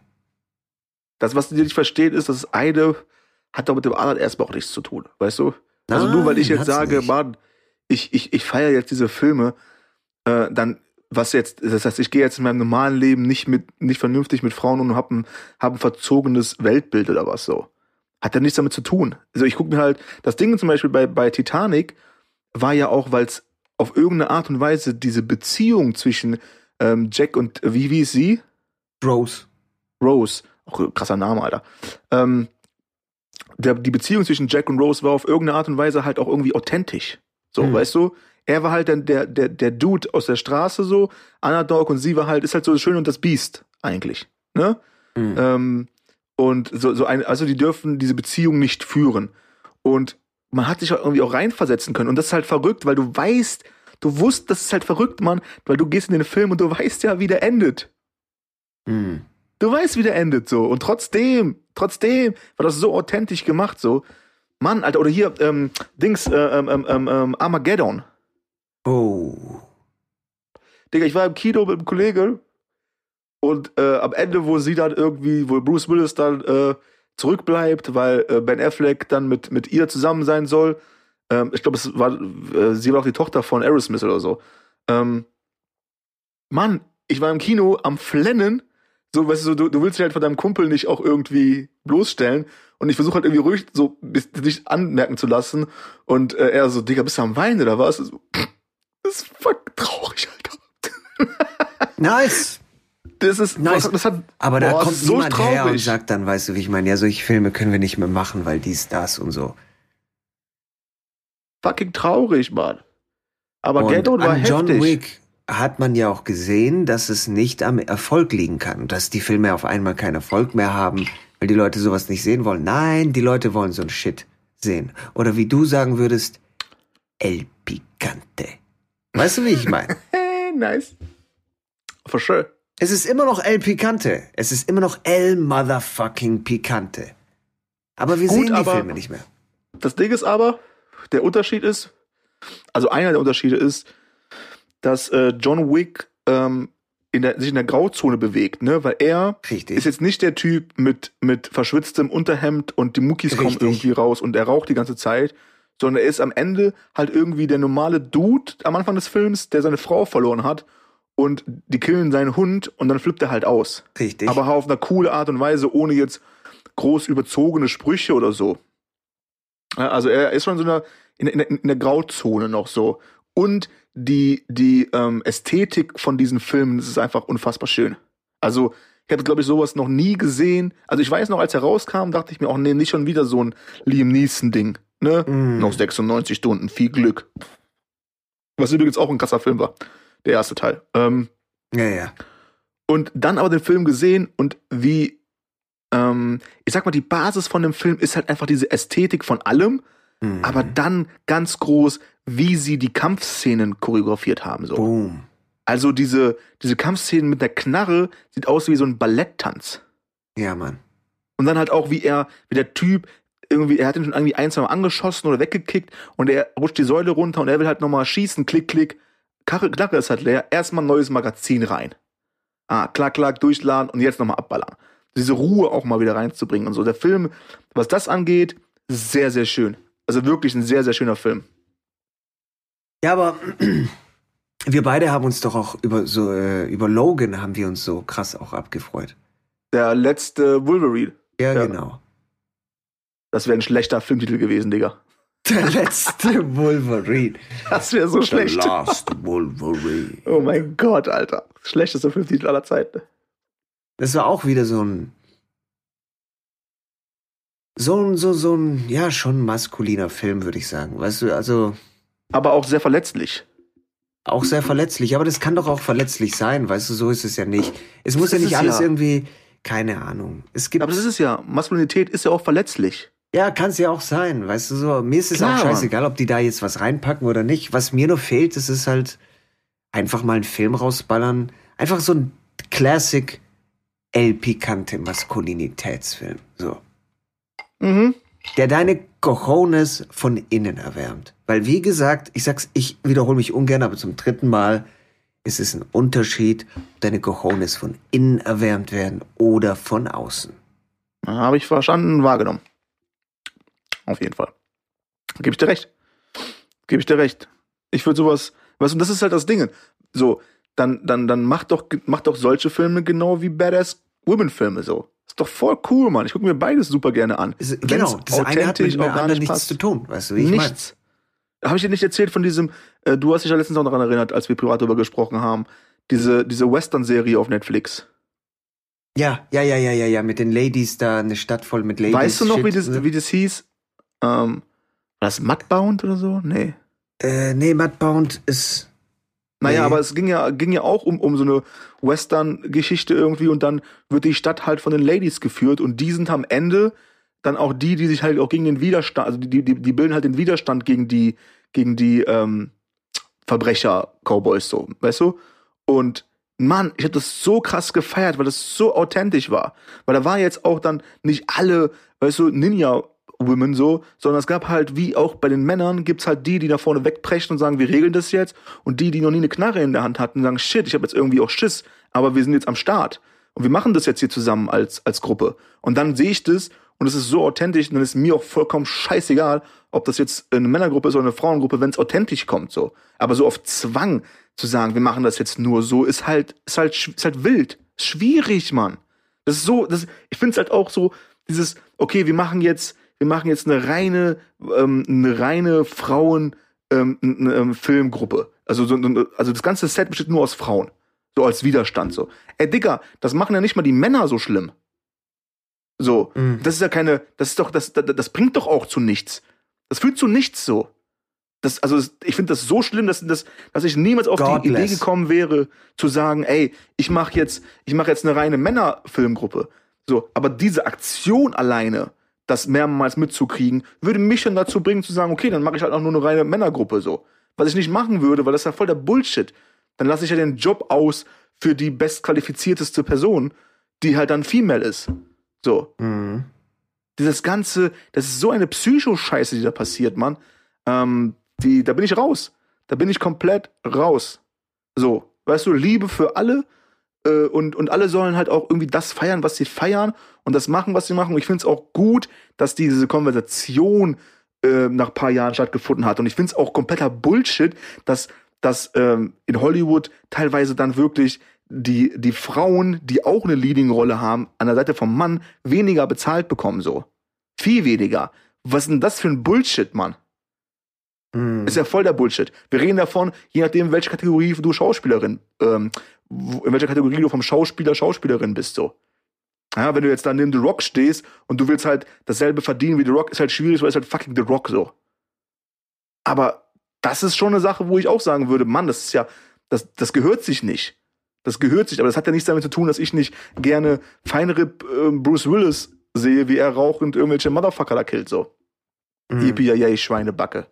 Das, was ihr nicht versteht, ist, dass das eine hat doch mit dem anderen erstmal auch nichts zu tun, weißt du? Also nur weil ich jetzt sage, nicht. Mann, ich, ich, ich feiere jetzt diese Filme, äh, dann, was jetzt, das heißt, ich gehe jetzt in meinem normalen Leben nicht mit, nicht vernünftig mit Frauen und habe ein, hab ein verzogenes Weltbild oder was so. Hat ja nichts damit zu tun. Also ich gucke mir halt, das Ding zum Beispiel bei, bei Titanic war ja auch, weil es auf irgendeine Art und Weise diese Beziehung zwischen ähm, Jack und, äh, wie, wie ist sie? Rose. Rose, auch krasser Name, Alter. Ähm, der, die Beziehung zwischen Jack und Rose war auf irgendeine Art und Weise halt auch irgendwie authentisch. So, Hm. weißt du? Er war halt dann der, der, der Dude aus der Straße so, Underdog und sie war halt, ist halt so das Schöne und das Biest, eigentlich. Ne? Mhm. Ähm, und so, so ein, also die dürfen diese Beziehung nicht führen. Und man hat sich auch irgendwie auch reinversetzen können. Und das ist halt verrückt, weil du weißt, du wusst, das ist halt verrückt, Mann, weil du gehst in den Film und du weißt ja, wie der endet. Mhm. Du weißt, wie der endet so. Und trotzdem, trotzdem war das so authentisch gemacht so. Mann, Alter, oder hier, ähm, Dings, äh, ähm, ähm, ähm, ähm, Armageddon. Oh. Digga, ich war im Kino mit einem Kollegen und äh, am Ende, wo sie dann irgendwie, wo Bruce Willis dann äh, zurückbleibt, weil äh, Ben Affleck dann mit, mit ihr zusammen sein soll. Ähm, ich glaube, es war, äh, sie war auch die Tochter von Aerosmith oder so. Ähm, Mann, ich war im Kino am Flennen. So, weißt du, so, du, du willst dich halt von deinem Kumpel nicht auch irgendwie bloßstellen. Und ich versuche halt irgendwie ruhig so dich anmerken zu lassen. Und äh, er so, Digga, bist du am Weinen oder was? So, das ist fuck traurig, Alter. Nice. Das ist, Nice. das hat, Aber da boah, kommt so niemand her und traurig. sagt dann, weißt du, wie ich meine, ja, solche Filme können wir nicht mehr machen, weil dies, das und so. fucking traurig, Mann. Aber und Ghetto war an John heftig. Wick hat man ja auch gesehen, dass es nicht am Erfolg liegen kann. Dass die Filme auf einmal keinen Erfolg mehr haben, weil die Leute sowas nicht sehen wollen. Nein, die Leute wollen so ein Shit sehen. Oder wie du sagen würdest, El Picante. Weißt du, wie ich meine? Hey, nice. For sure. Es ist immer noch El Picante. Es ist immer noch El Motherfucking Picante. Aber wir Gut, sehen die Filme nicht mehr. Das Ding ist aber, der Unterschied ist, also einer der Unterschiede ist, dass äh, John Wick ähm, in der, sich in der Grauzone bewegt, ne? Weil er Richtig. ist jetzt nicht der Typ mit, mit verschwitztem Unterhemd und die Muckis kommen Richtig. irgendwie raus und er raucht die ganze Zeit, sondern er ist am Ende halt irgendwie der normale Dude am Anfang des Films, der seine Frau verloren hat und die killen seinen Hund und dann flippt er halt aus. Richtig. Aber auf einer coole Art und Weise, ohne jetzt groß überzogene Sprüche oder so. Also er ist schon so in der, in, in, in der Grauzone noch so. Und die, die ähm, Ästhetik von diesen Filmen, das ist einfach unfassbar schön. Also ich habe, glaube ich, sowas noch nie gesehen. Also ich weiß noch, als er rauskam, dachte ich mir auch, nee, nicht schon wieder so ein Liam Neeson-Ding. Ne? Mm. Noch 96 Stunden, viel Glück. Was übrigens auch ein krasser Film war. Der erste Teil. Ähm, ja, ja. und dann aber den Film gesehen und wie, ähm, ich sag mal, die Basis von dem Film ist halt einfach diese Ästhetik von allem, Mhm. aber dann ganz groß, wie sie die Kampfszenen choreografiert haben. So. Boom. Also diese, diese Kampfszenen mit der Knarre sieht aus wie so ein Balletttanz. Ja, Mann. Und dann halt auch, wie er, wie der Typ, irgendwie, er hat ihn schon irgendwie ein, zwei Mal angeschossen oder weggekickt und er rutscht die Säule runter und er will halt nochmal schießen, klick, klick. Karre, Knarre ist halt leer, erstmal ein neues Magazin rein. Ah, klack, klack, durchladen und jetzt nochmal abballern. Diese Ruhe auch mal wieder reinzubringen und so. Der Film, was das angeht, sehr, sehr schön. Also wirklich ein sehr, sehr schöner Film. Ja, aber wir beide haben uns doch auch über so äh, über Logan haben wir uns so krass auch abgefreut. Der letzte Wolverine. Ja, Ja. genau. Das wäre ein schlechter Filmtitel gewesen, Digga. Der letzte Wolverine. Das wäre so schlecht. The last Wolverine. Oh mein Gott, Alter. Schlechtester Filmtitel aller Zeiten. Das war auch wieder so ein so ein so so ein ja schon maskuliner Film, würde ich sagen. Weißt du, also Aber auch sehr verletzlich. auch sehr verletzlich, aber das kann doch auch verletzlich sein, weißt du, so ist es ja nicht. Es muss Das ja nicht es alles ja. irgendwie keine Ahnung. Es gibt Aber das ist ja, Maskulinität ist ja auch verletzlich. Ja, kann es ja auch sein, weißt du so. Mir ist es Klar, auch scheißegal, ob die da jetzt was reinpacken oder nicht. Was mir nur fehlt, das ist halt einfach mal einen Film rausballern. Einfach so ein Classic El Picante Maskulinitätsfilm. So. Mhm. Der deine Cojones von innen erwärmt. Weil, wie gesagt, ich sag's, ich wiederhole mich ungern, aber zum dritten Mal ist es ein Unterschied, ob deine Cojones von innen erwärmt werden oder von außen. Habe ich verstanden, wahrgenommen. Auf jeden Fall. Gebe ich dir recht. Gebe ich dir recht. Ich würde sowas, weißt du, und das ist halt das Ding. So, dann, dann, dann mach doch, mach doch solche Filme genau wie Badass Women-Filme so. Ist doch voll cool, Mann. Ich gucke mir beides super gerne an. Wenn's Genau, das eine hat mit dem anderen nichts passt. zu tun, weißt du, wie ich? Nichts. Habe ich dir nicht erzählt von diesem, äh, du hast dich ja letztens auch daran erinnert, als wir privat darüber gesprochen haben, diese, diese Western-Serie auf Netflix. Ja, ja, ja, ja, ja, ja, mit den Ladies da, eine Stadt voll mit Ladies. weißt du noch, wie Shit, das, ne? wie das hieß? Ähm, war das Mudbound oder so? Nee. Äh, nee, Mudbound ist. Naja, Nee. aber es ging ja, ging ja auch um, um so eine Western-Geschichte irgendwie und dann wird die Stadt halt von den Ladies geführt und die sind am Ende dann auch die, die sich halt auch gegen den Widerstand, also die, die, die bilden halt den Widerstand gegen die, gegen die ähm, Verbrecher-Cowboys so, weißt du? Und Mann, ich habe das so krass gefeiert, weil das so authentisch war. Weil da war jetzt auch dann nicht alle, weißt du, Ninja-Women so, sondern es gab halt, wie auch bei den Männern, gibt's halt die, die da vorne wegpreschen und sagen, wir regeln das jetzt. Und die, die noch nie eine Knarre in der Hand hatten, sagen, shit, ich habe jetzt irgendwie auch Schiss, aber wir sind jetzt am Start. Und wir machen das jetzt hier zusammen als, als Gruppe. Und dann sehe ich das und es ist so authentisch und dann ist mir auch vollkommen scheißegal, ob das jetzt eine Männergruppe ist oder eine Frauengruppe, wenn es authentisch kommt so. Aber so auf Zwang zu sagen, wir machen das jetzt nur so, ist halt, ist halt, ist halt wild. Ist schwierig, Mann. Das ist so, das, ich finde es halt auch so, dieses, okay, wir machen jetzt, wir machen jetzt eine reine, ähm, eine reine Frauen, ähm, eine, ähm, Filmgruppe. Also, so, also das ganze Set besteht nur aus Frauen. So als Widerstand, so. Ey, Digga, das machen ja nicht mal die Männer so schlimm. So, Mhm. das ist ja keine, das ist doch, das, das, das bringt doch auch zu nichts. Das führt zu nichts so. Das, also das, ich finde das so schlimm, dass, dass, dass ich niemals auf die Godless. Idee gekommen wäre, zu sagen, ey, ich mache jetzt, ich mache jetzt eine reine Männerfilmgruppe. So, aber diese Aktion alleine, das mehrmals mitzukriegen, würde mich schon dazu bringen zu sagen, okay, dann mache ich halt auch nur eine reine Männergruppe so. Was ich nicht machen würde, weil das ist ja voll der Bullshit. Dann lasse ich ja den Job aus für die bestqualifizierteste Person, die halt dann Female ist. So. Mhm. Dieses ganze, das ist so eine Psychoscheiße, die da passiert, Mann. Ähm, die, da bin ich raus. Da bin ich komplett raus. So, weißt du, Liebe für alle äh, und, und alle sollen halt auch irgendwie das feiern, was sie feiern und das machen, was sie machen. Und ich finde es auch gut, dass diese Konversation äh, nach paar Jahren stattgefunden hat. Und ich finde es auch kompletter Bullshit, dass, dass ähm, in Hollywood teilweise dann wirklich die, die Frauen, die auch eine Leading-Rolle haben, an der Seite vom Mann weniger bezahlt bekommen, so. Viel weniger. Was ist denn das für ein Bullshit, Mann? Mhm. Ist ja voll der Bullshit. Wir reden davon, je nachdem, welche Kategorie du Schauspielerin, ähm, in welcher Kategorie du vom Schauspieler, Schauspielerin bist, so. Ja, wenn du jetzt da neben The Rock stehst und du willst halt dasselbe verdienen wie The Rock, ist halt schwierig, weil es halt fucking The Rock so. Aber das ist schon eine Sache, wo ich auch sagen würde, Mann, das ist ja, das, das gehört sich nicht. Das gehört sich, aber das hat ja nichts damit zu tun, dass ich nicht gerne Feinripp äh, Bruce Willis sehe, wie er rauchend irgendwelche Motherfucker da killt, so. Mhm. Yippie Schweinebacke.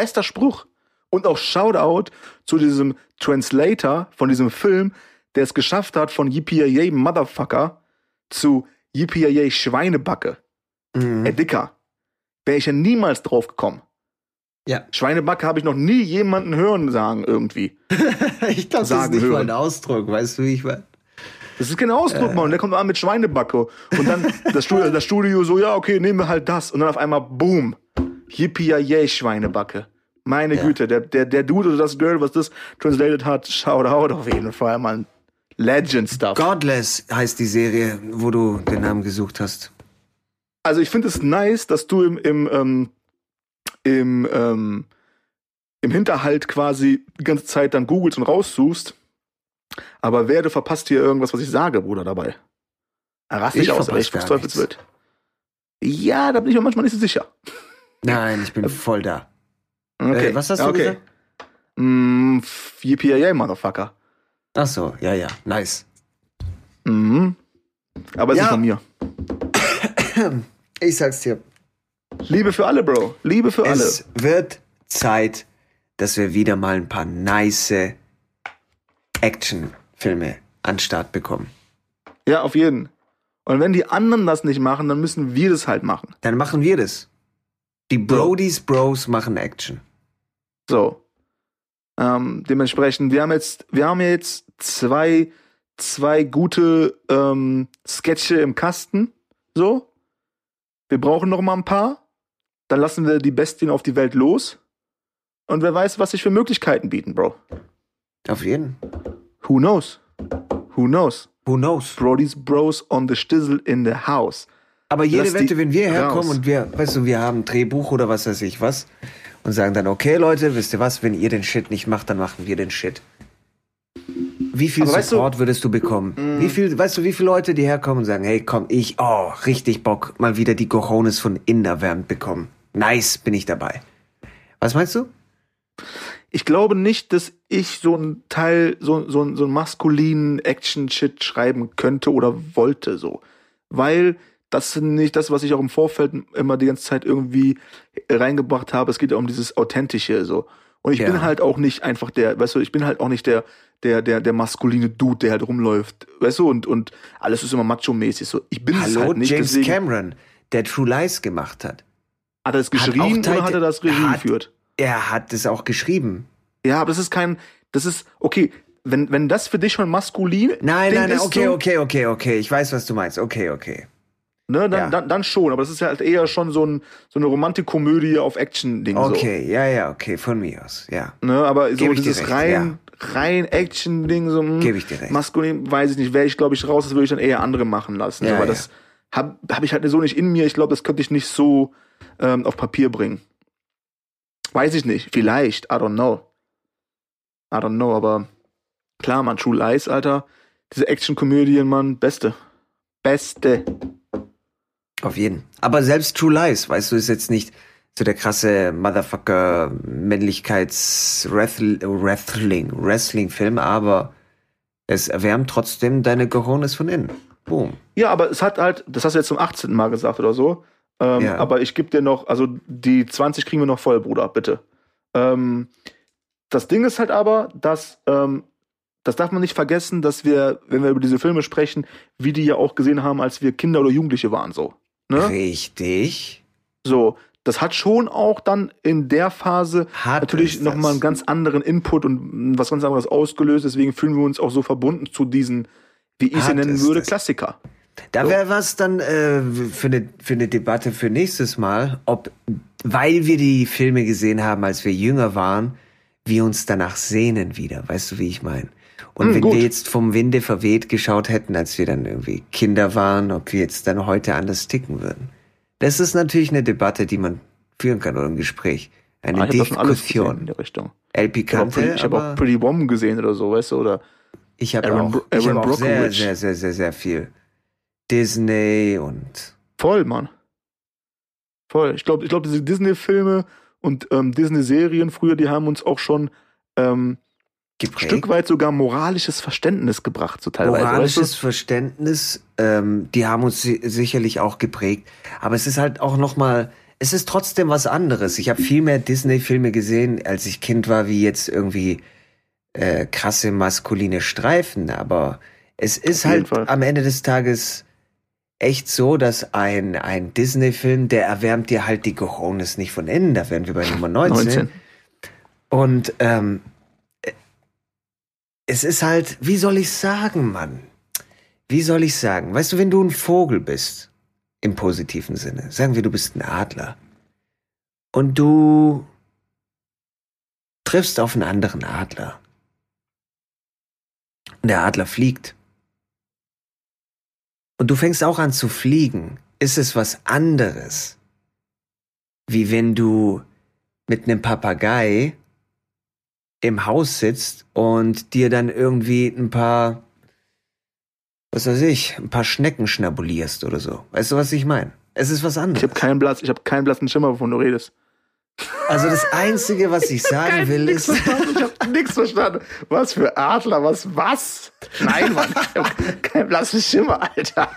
Bester Spruch. Und auch Shoutout zu diesem Translator von diesem Film, der es geschafft hat, von Yippie Motherfucker zu Yippie Schweinebacke. Mhm. Ey, Dicker. Wäre ich ja niemals drauf gekommen. Ja. Schweinebacke habe ich noch nie jemanden hören sagen irgendwie. ich glaube, das ist nicht mal hören. ein Ausdruck, weißt du, wie ich meine? Das ist kein Ausdruck, Mann. Der kommt an mit Schweinebacke. Und dann das Studio, das Studio so, ja, okay, nehmen wir halt das. Und dann auf einmal, boom. Yippie Schweinebacke. Meine Ja. Güte, der, der, der Dude oder das Girl, was das translated hat, shout out auf jeden Fall, Mann. Legend Stuff. Godless heißt die Serie, wo du den Namen gesucht hast. Also ich finde es nice, dass du im, im, ähm, im, ähm, im Hinterhalt quasi die ganze Zeit dann googelst und raussuchst. Aber wer, du verpasst hier irgendwas, was ich sage, Bruder, dabei. Rast Ich dich aus, verpasse echt, was gar Teufels wird. Ja, da bin ich mir manchmal nicht so sicher. Nein, ich bin voll da. Okay. Äh, was hast du okay. gesagt? Mm, Yippie Motherfucker. Ach so, ja, ja, nice. Mhm. Aber es Ja. ist von mir. Ich sag's dir. Liebe für alle, Bro. Liebe für alle. Es wird Zeit, dass wir wieder mal ein paar nice Actionfilme an Start bekommen. Ja, auf jeden. Und wenn die anderen das nicht machen, dann müssen wir das halt machen. Dann machen wir das. Die Brodies Bros machen Action. So. Ähm, dementsprechend, wir haben jetzt, wir haben jetzt zwei, zwei gute ähm, Sketche im Kasten. So. Wir brauchen noch mal ein paar. Dann lassen wir die Bestien auf die Welt los. Und wer weiß, was sich für Möglichkeiten bieten, Bro. Auf jeden. Who knows? Who knows? Who knows? Brody's Bros on the Stizzle in the house. Aber jede Wette, wenn wir herkommen raus. und wir, weißt du, wir haben ein Drehbuch oder was weiß ich was und sagen dann, okay Leute, wisst ihr was, wenn ihr den Shit nicht macht, dann machen wir den Shit. Wie viel Aber weißt du- Support würdest du bekommen? Wie viel, weißt du, wie viele Leute, die herkommen und sagen, hey, komm, ich, oh, richtig Bock, mal wieder die Cojones von innen erwärmt bekommen. Nice, bin ich dabei. Was meinst du? Ich glaube nicht, dass ich so ein Teil, so, so, so einen maskulinen Action-Shit schreiben könnte oder wollte, so. Weil das ist nicht das, was ich auch im Vorfeld immer die ganze Zeit irgendwie reingebracht habe. Es geht ja um dieses Authentische, so. Und ich Ja. bin halt auch nicht einfach der, weißt du, ich bin halt auch nicht der, der, der, der maskuline Dude, der halt rumläuft, weißt du, und, und alles ist immer macho-mäßig, so. Ich bin Hallo, halt nicht, James deswegen Cameron, der True Lies gemacht hat. hat er das geschrieben oder Titan- hat er das Regie hat- geführt? Er hat es auch geschrieben. Ja, aber das ist kein, das ist, okay, wenn, wenn das für dich schon maskulin Nein, nein, nein, okay, so, okay, okay, okay. Ich weiß, was du meinst. Okay, okay. Ne, dann, Ja. dann, dann schon, aber das ist ja halt eher schon so, ein, so eine Romantikkomödie auf Action-Ding. Okay, ja, ja, okay, von mir aus, ja. So. Ne, aber so dieses recht, rein, rein Action-Ding, so hm, Geb ich dir recht. maskulin, weiß ich nicht, wäre ich, glaube ich, raus, das würde ich dann eher andere machen lassen. Ja, aber ja. das habe hab ich halt so nicht in mir. Ich glaube, das könnte ich nicht so ähm, auf Papier bringen. Weiß ich nicht, vielleicht, I don't know. I don't know, aber klar, man, True Lies, Alter. Diese Action-Komödien, Mann, beste. Beste. Auf jeden. Aber selbst True Lies, weißt du, ist jetzt nicht so der krasse Motherfucker Männlichkeits-Wrestling, Wrestling-Film, aber es erwärmt trotzdem deine Cojones von innen. Boom. Ja, aber es hat halt, das hast du jetzt zum 18. Mal gesagt oder so. Ähm, Ja. Aber ich gebe dir noch, also die 20 kriegen wir noch voll, Bruder, bitte. Ähm, das Ding ist halt aber, dass ähm, das darf man nicht vergessen, dass wir, wenn wir über diese Filme sprechen, wie die ja auch gesehen haben, als wir Kinder oder Jugendliche waren, so. Ne? Richtig. So, das hat schon auch dann in der Phase Hat natürlich nochmal einen ganz anderen Input und was ganz anderes ausgelöst. Deswegen fühlen wir uns auch so verbunden zu diesen, wie ich sie nennen würde, das. Klassiker. Da wäre was dann äh, für, eine, für eine Debatte für nächstes Mal, ob, weil wir die Filme gesehen haben, als wir jünger waren, wir uns danach sehnen wieder. Weißt du, wie ich meine? Und Hm, wenn gut. wir jetzt vom Winde verweht geschaut hätten, als wir dann irgendwie Kinder waren, ob wir jetzt dann heute anders ticken würden. Das ist natürlich eine Debatte, die man führen kann oder ein Gespräch. Eine Ah, ich schon alles gesehen in Diskussion. der Richtung. El Ich habe auch, Pretty- ich hab auch aber Pretty Woman gesehen oder so, weißt du, oder ich habe Aaron auch, Bro- ich hab auch sehr, sehr, sehr, sehr, sehr viel Disney und voll, Mann. Voll. Ich glaube, ich glaub, diese Disney-Filme und ähm, Disney-Serien früher, die haben uns auch schon ähm, geprägt. Stück weit sogar moralisches Verständnis gebracht, so teilweise. Moralisches Verständnis, ähm, die haben uns si sicherlich auch geprägt. Aber es ist halt auch nochmal, es ist trotzdem was anderes. Ich habe viel mehr Disney-Filme gesehen, als ich Kind war, wie jetzt irgendwie äh, krasse maskuline Streifen. Aber es ist halt Fall. am Ende des Tages echt so, dass ein, ein Disney-Film, der erwärmt dir halt die Cojones nicht von innen. Da wären wir bei Nummer du? 19. 19. Und ähm, es ist halt, wie soll ich sagen, Mann? Wie soll ich sagen? Weißt du, wenn du ein Vogel bist, im positiven Sinne, sagen wir, du bist ein Adler, und du triffst auf einen anderen Adler. Und der Adler fliegt. Und du fängst auch an zu fliegen. Ist es was anderes, wie wenn du mit einem Papagei im Haus sitzt und dir dann irgendwie ein paar, was weiß ich, ein paar Schnecken schnabulierst oder so. Weißt du, was ich meine? Es ist was Ich anderes. habe keinen Blatt, ich habe keinen blassen Schimmer, wovon du redest. Also das Einzige, was ich sagen will, nix ist, verstanden. Ich habe nichts verstanden. Was für Adler, was, was? Nein, Mann, ich hab keinen blassen Schimmer, Alter.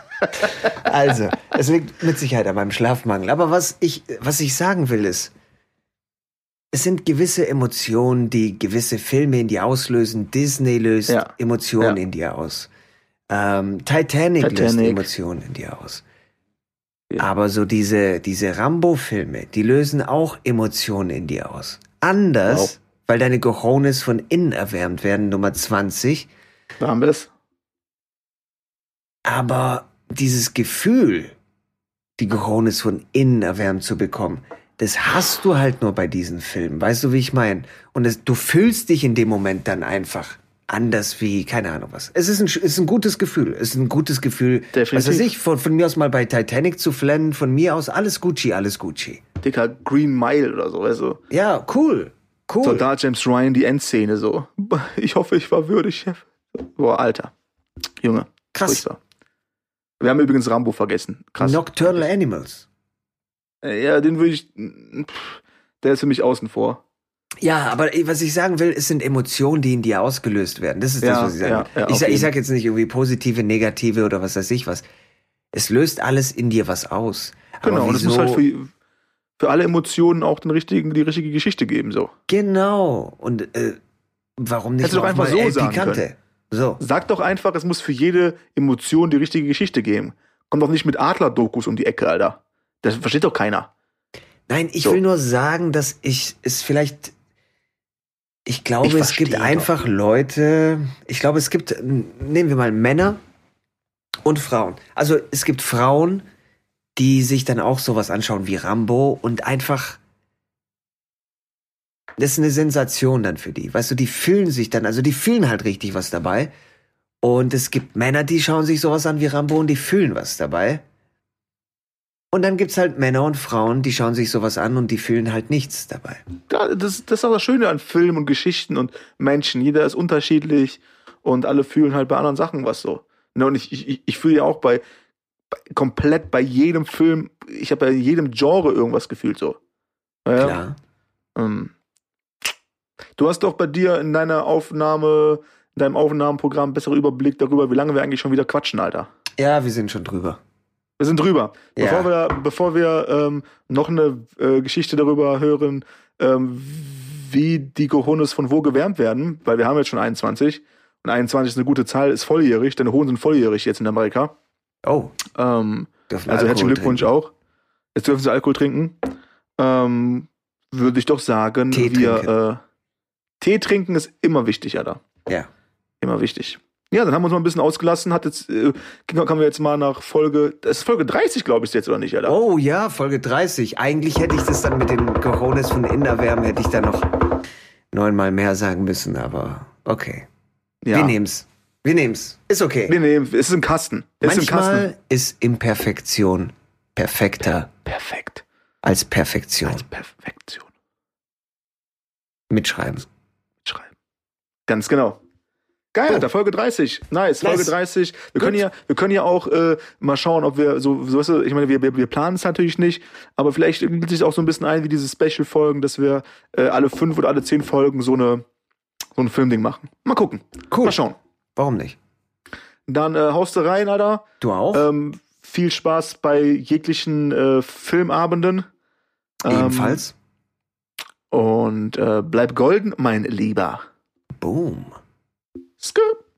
also, es liegt mit Sicherheit an meinem Schlafmangel. Aber was ich, was ich sagen will, ist, es sind gewisse Emotionen, die gewisse Filme in dir auslösen. Disney löst Ja. Emotionen Ja. in dir aus. Ähm, Titanic, löst Titanic. Emotionen in dir aus. Ja. Aber so diese, diese Rambo-Filme, die lösen auch Emotionen in dir aus. Anders, Wow. weil deine Cojones von innen erwärmt werden, Nummer 20. Da haben wir es. Aber dieses Gefühl, die Cojones von innen erwärmt zu bekommen, das hast du halt nur bei diesen Filmen. Weißt du, wie ich meine? Und es, du fühlst dich in dem Moment dann einfach anders wie, keine Ahnung was. Es ist ein, es ist ein gutes Gefühl. Es ist ein gutes Gefühl. Definitiv. Was weiß ich, von, von mir aus mal bei Titanic zu flennen, von mir aus alles Gucci, alles Gucci. Dicker Green Mile oder so, weißt du? Ja, cool. Cool. Soldat James Ryan, die Endszene so. Ich hoffe, ich war würdig, Chef. Boah, Alter. Junge. Krass. furchtbar. Wir haben übrigens Rambo vergessen. Krass. Nocturnal Animals. Äh, Ja, den würde ich. pff, Der ist für mich außen vor. Ja, aber was ich sagen will, es sind Emotionen, die in dir ausgelöst werden. Das ist das, Ja, was ich sage. ja, ja, ich, sag, ich sag jetzt nicht irgendwie positive, negative oder was weiß ich was. Es löst alles in dir was aus. Genau, und es muss halt für, für alle Emotionen auch den richtigen, die richtige Geschichte geben, so. Genau. Und äh, warum nicht Hättest doch einfach so El sagen Picante? So. Sag doch einfach, es muss für jede Emotion die richtige Geschichte geben. Komm doch nicht mit Adler-Dokus um die Ecke, Alter. Das versteht doch keiner. Nein, ich So. will nur sagen, dass ich es vielleicht. Ich glaube, Ich es gibt verstehe einfach Leute. Ich glaube, es gibt, nehmen wir mal Männer und Frauen. Also es gibt Frauen, die sich dann auch sowas anschauen wie Rambo und einfach. Das ist eine Sensation dann für die. Weißt du, die fühlen sich dann, also die fühlen halt richtig was dabei. Und es gibt Männer, die schauen sich sowas an wie Rambo und die fühlen was dabei. Und dann gibt's halt Männer und Frauen, die schauen sich sowas an und die fühlen halt nichts dabei. Ja, das, das ist auch das Schöne an Filmen und Geschichten und Menschen. Jeder ist unterschiedlich und alle fühlen halt bei anderen Sachen was so. Ne, Und ich, ich, ich fühle ja auch bei, bei komplett bei jedem Film, ich habe bei jedem Genre irgendwas gefühlt so. Ja, Klar. Ähm, du hast doch bei dir in deiner Aufnahme, in deinem Aufnahmenprogramm einen besseren Überblick darüber, wie lange wir eigentlich schon wieder quatschen, Alter. Ja, wir sind schon drüber. Wir sind drüber. Ja. Bevor wir, bevor wir ähm, noch eine äh, Geschichte darüber hören, ähm, wie die Cojones von wo gewärmt werden, weil wir haben jetzt schon 21 Und 21 ist eine gute Zahl, ist volljährig. Deine Hohen sind volljährig jetzt in Amerika. Oh, Ähm, also herzlichen Alkohol Glückwunsch trinken. auch. Jetzt dürfen sie Alkohol trinken. Ähm, würde ich doch sagen, Tee wir trinken. äh, Tee trinken ist immer wichtig, Alter. Ja. Immer wichtig. Ja, dann haben wir uns mal ein bisschen ausgelassen. Hat jetzt, äh, kommen wir jetzt mal nach Folge, das ist Folge 30, glaube ich, jetzt, oder nicht, Alter? Oh ja, Folge 30. Eigentlich hätte ich das dann mit den Cojones von Innerwärmen, hätte ich dann noch neunmal mehr sagen müssen, aber okay. ja. Wir nehmen's. Wir nehmen's. Ist okay. Wir nehmen, es ist im Kasten. Es ist im Kasten. Manchmal ist Imperfektion perfekter Perfekt. als Perfektion. Als Perfektion. Mitschreiben. Schreiben. Ganz genau. Geil, So. Alter, Folge 30. Nice, Folge Nice. 30. Wir Gut. können ja, wir können ja auch äh, mal schauen, ob wir so, so weißt du, ich meine, wir, wir, wir planen es natürlich nicht, aber vielleicht gibt sich auch so ein bisschen ein wie diese Special-Folgen, dass wir äh, alle fünf oder alle zehn Folgen so eine so ein Filmding machen. Mal gucken. Cool. Mal schauen. Warum nicht? Dann äh, haust du rein, Alter. Du auch? Ähm, viel Spaß bei jeglichen äh, Filmabenden. Ähm, Ebenfalls? Und äh, bleib golden, mein Lieber. Boom. Scoop.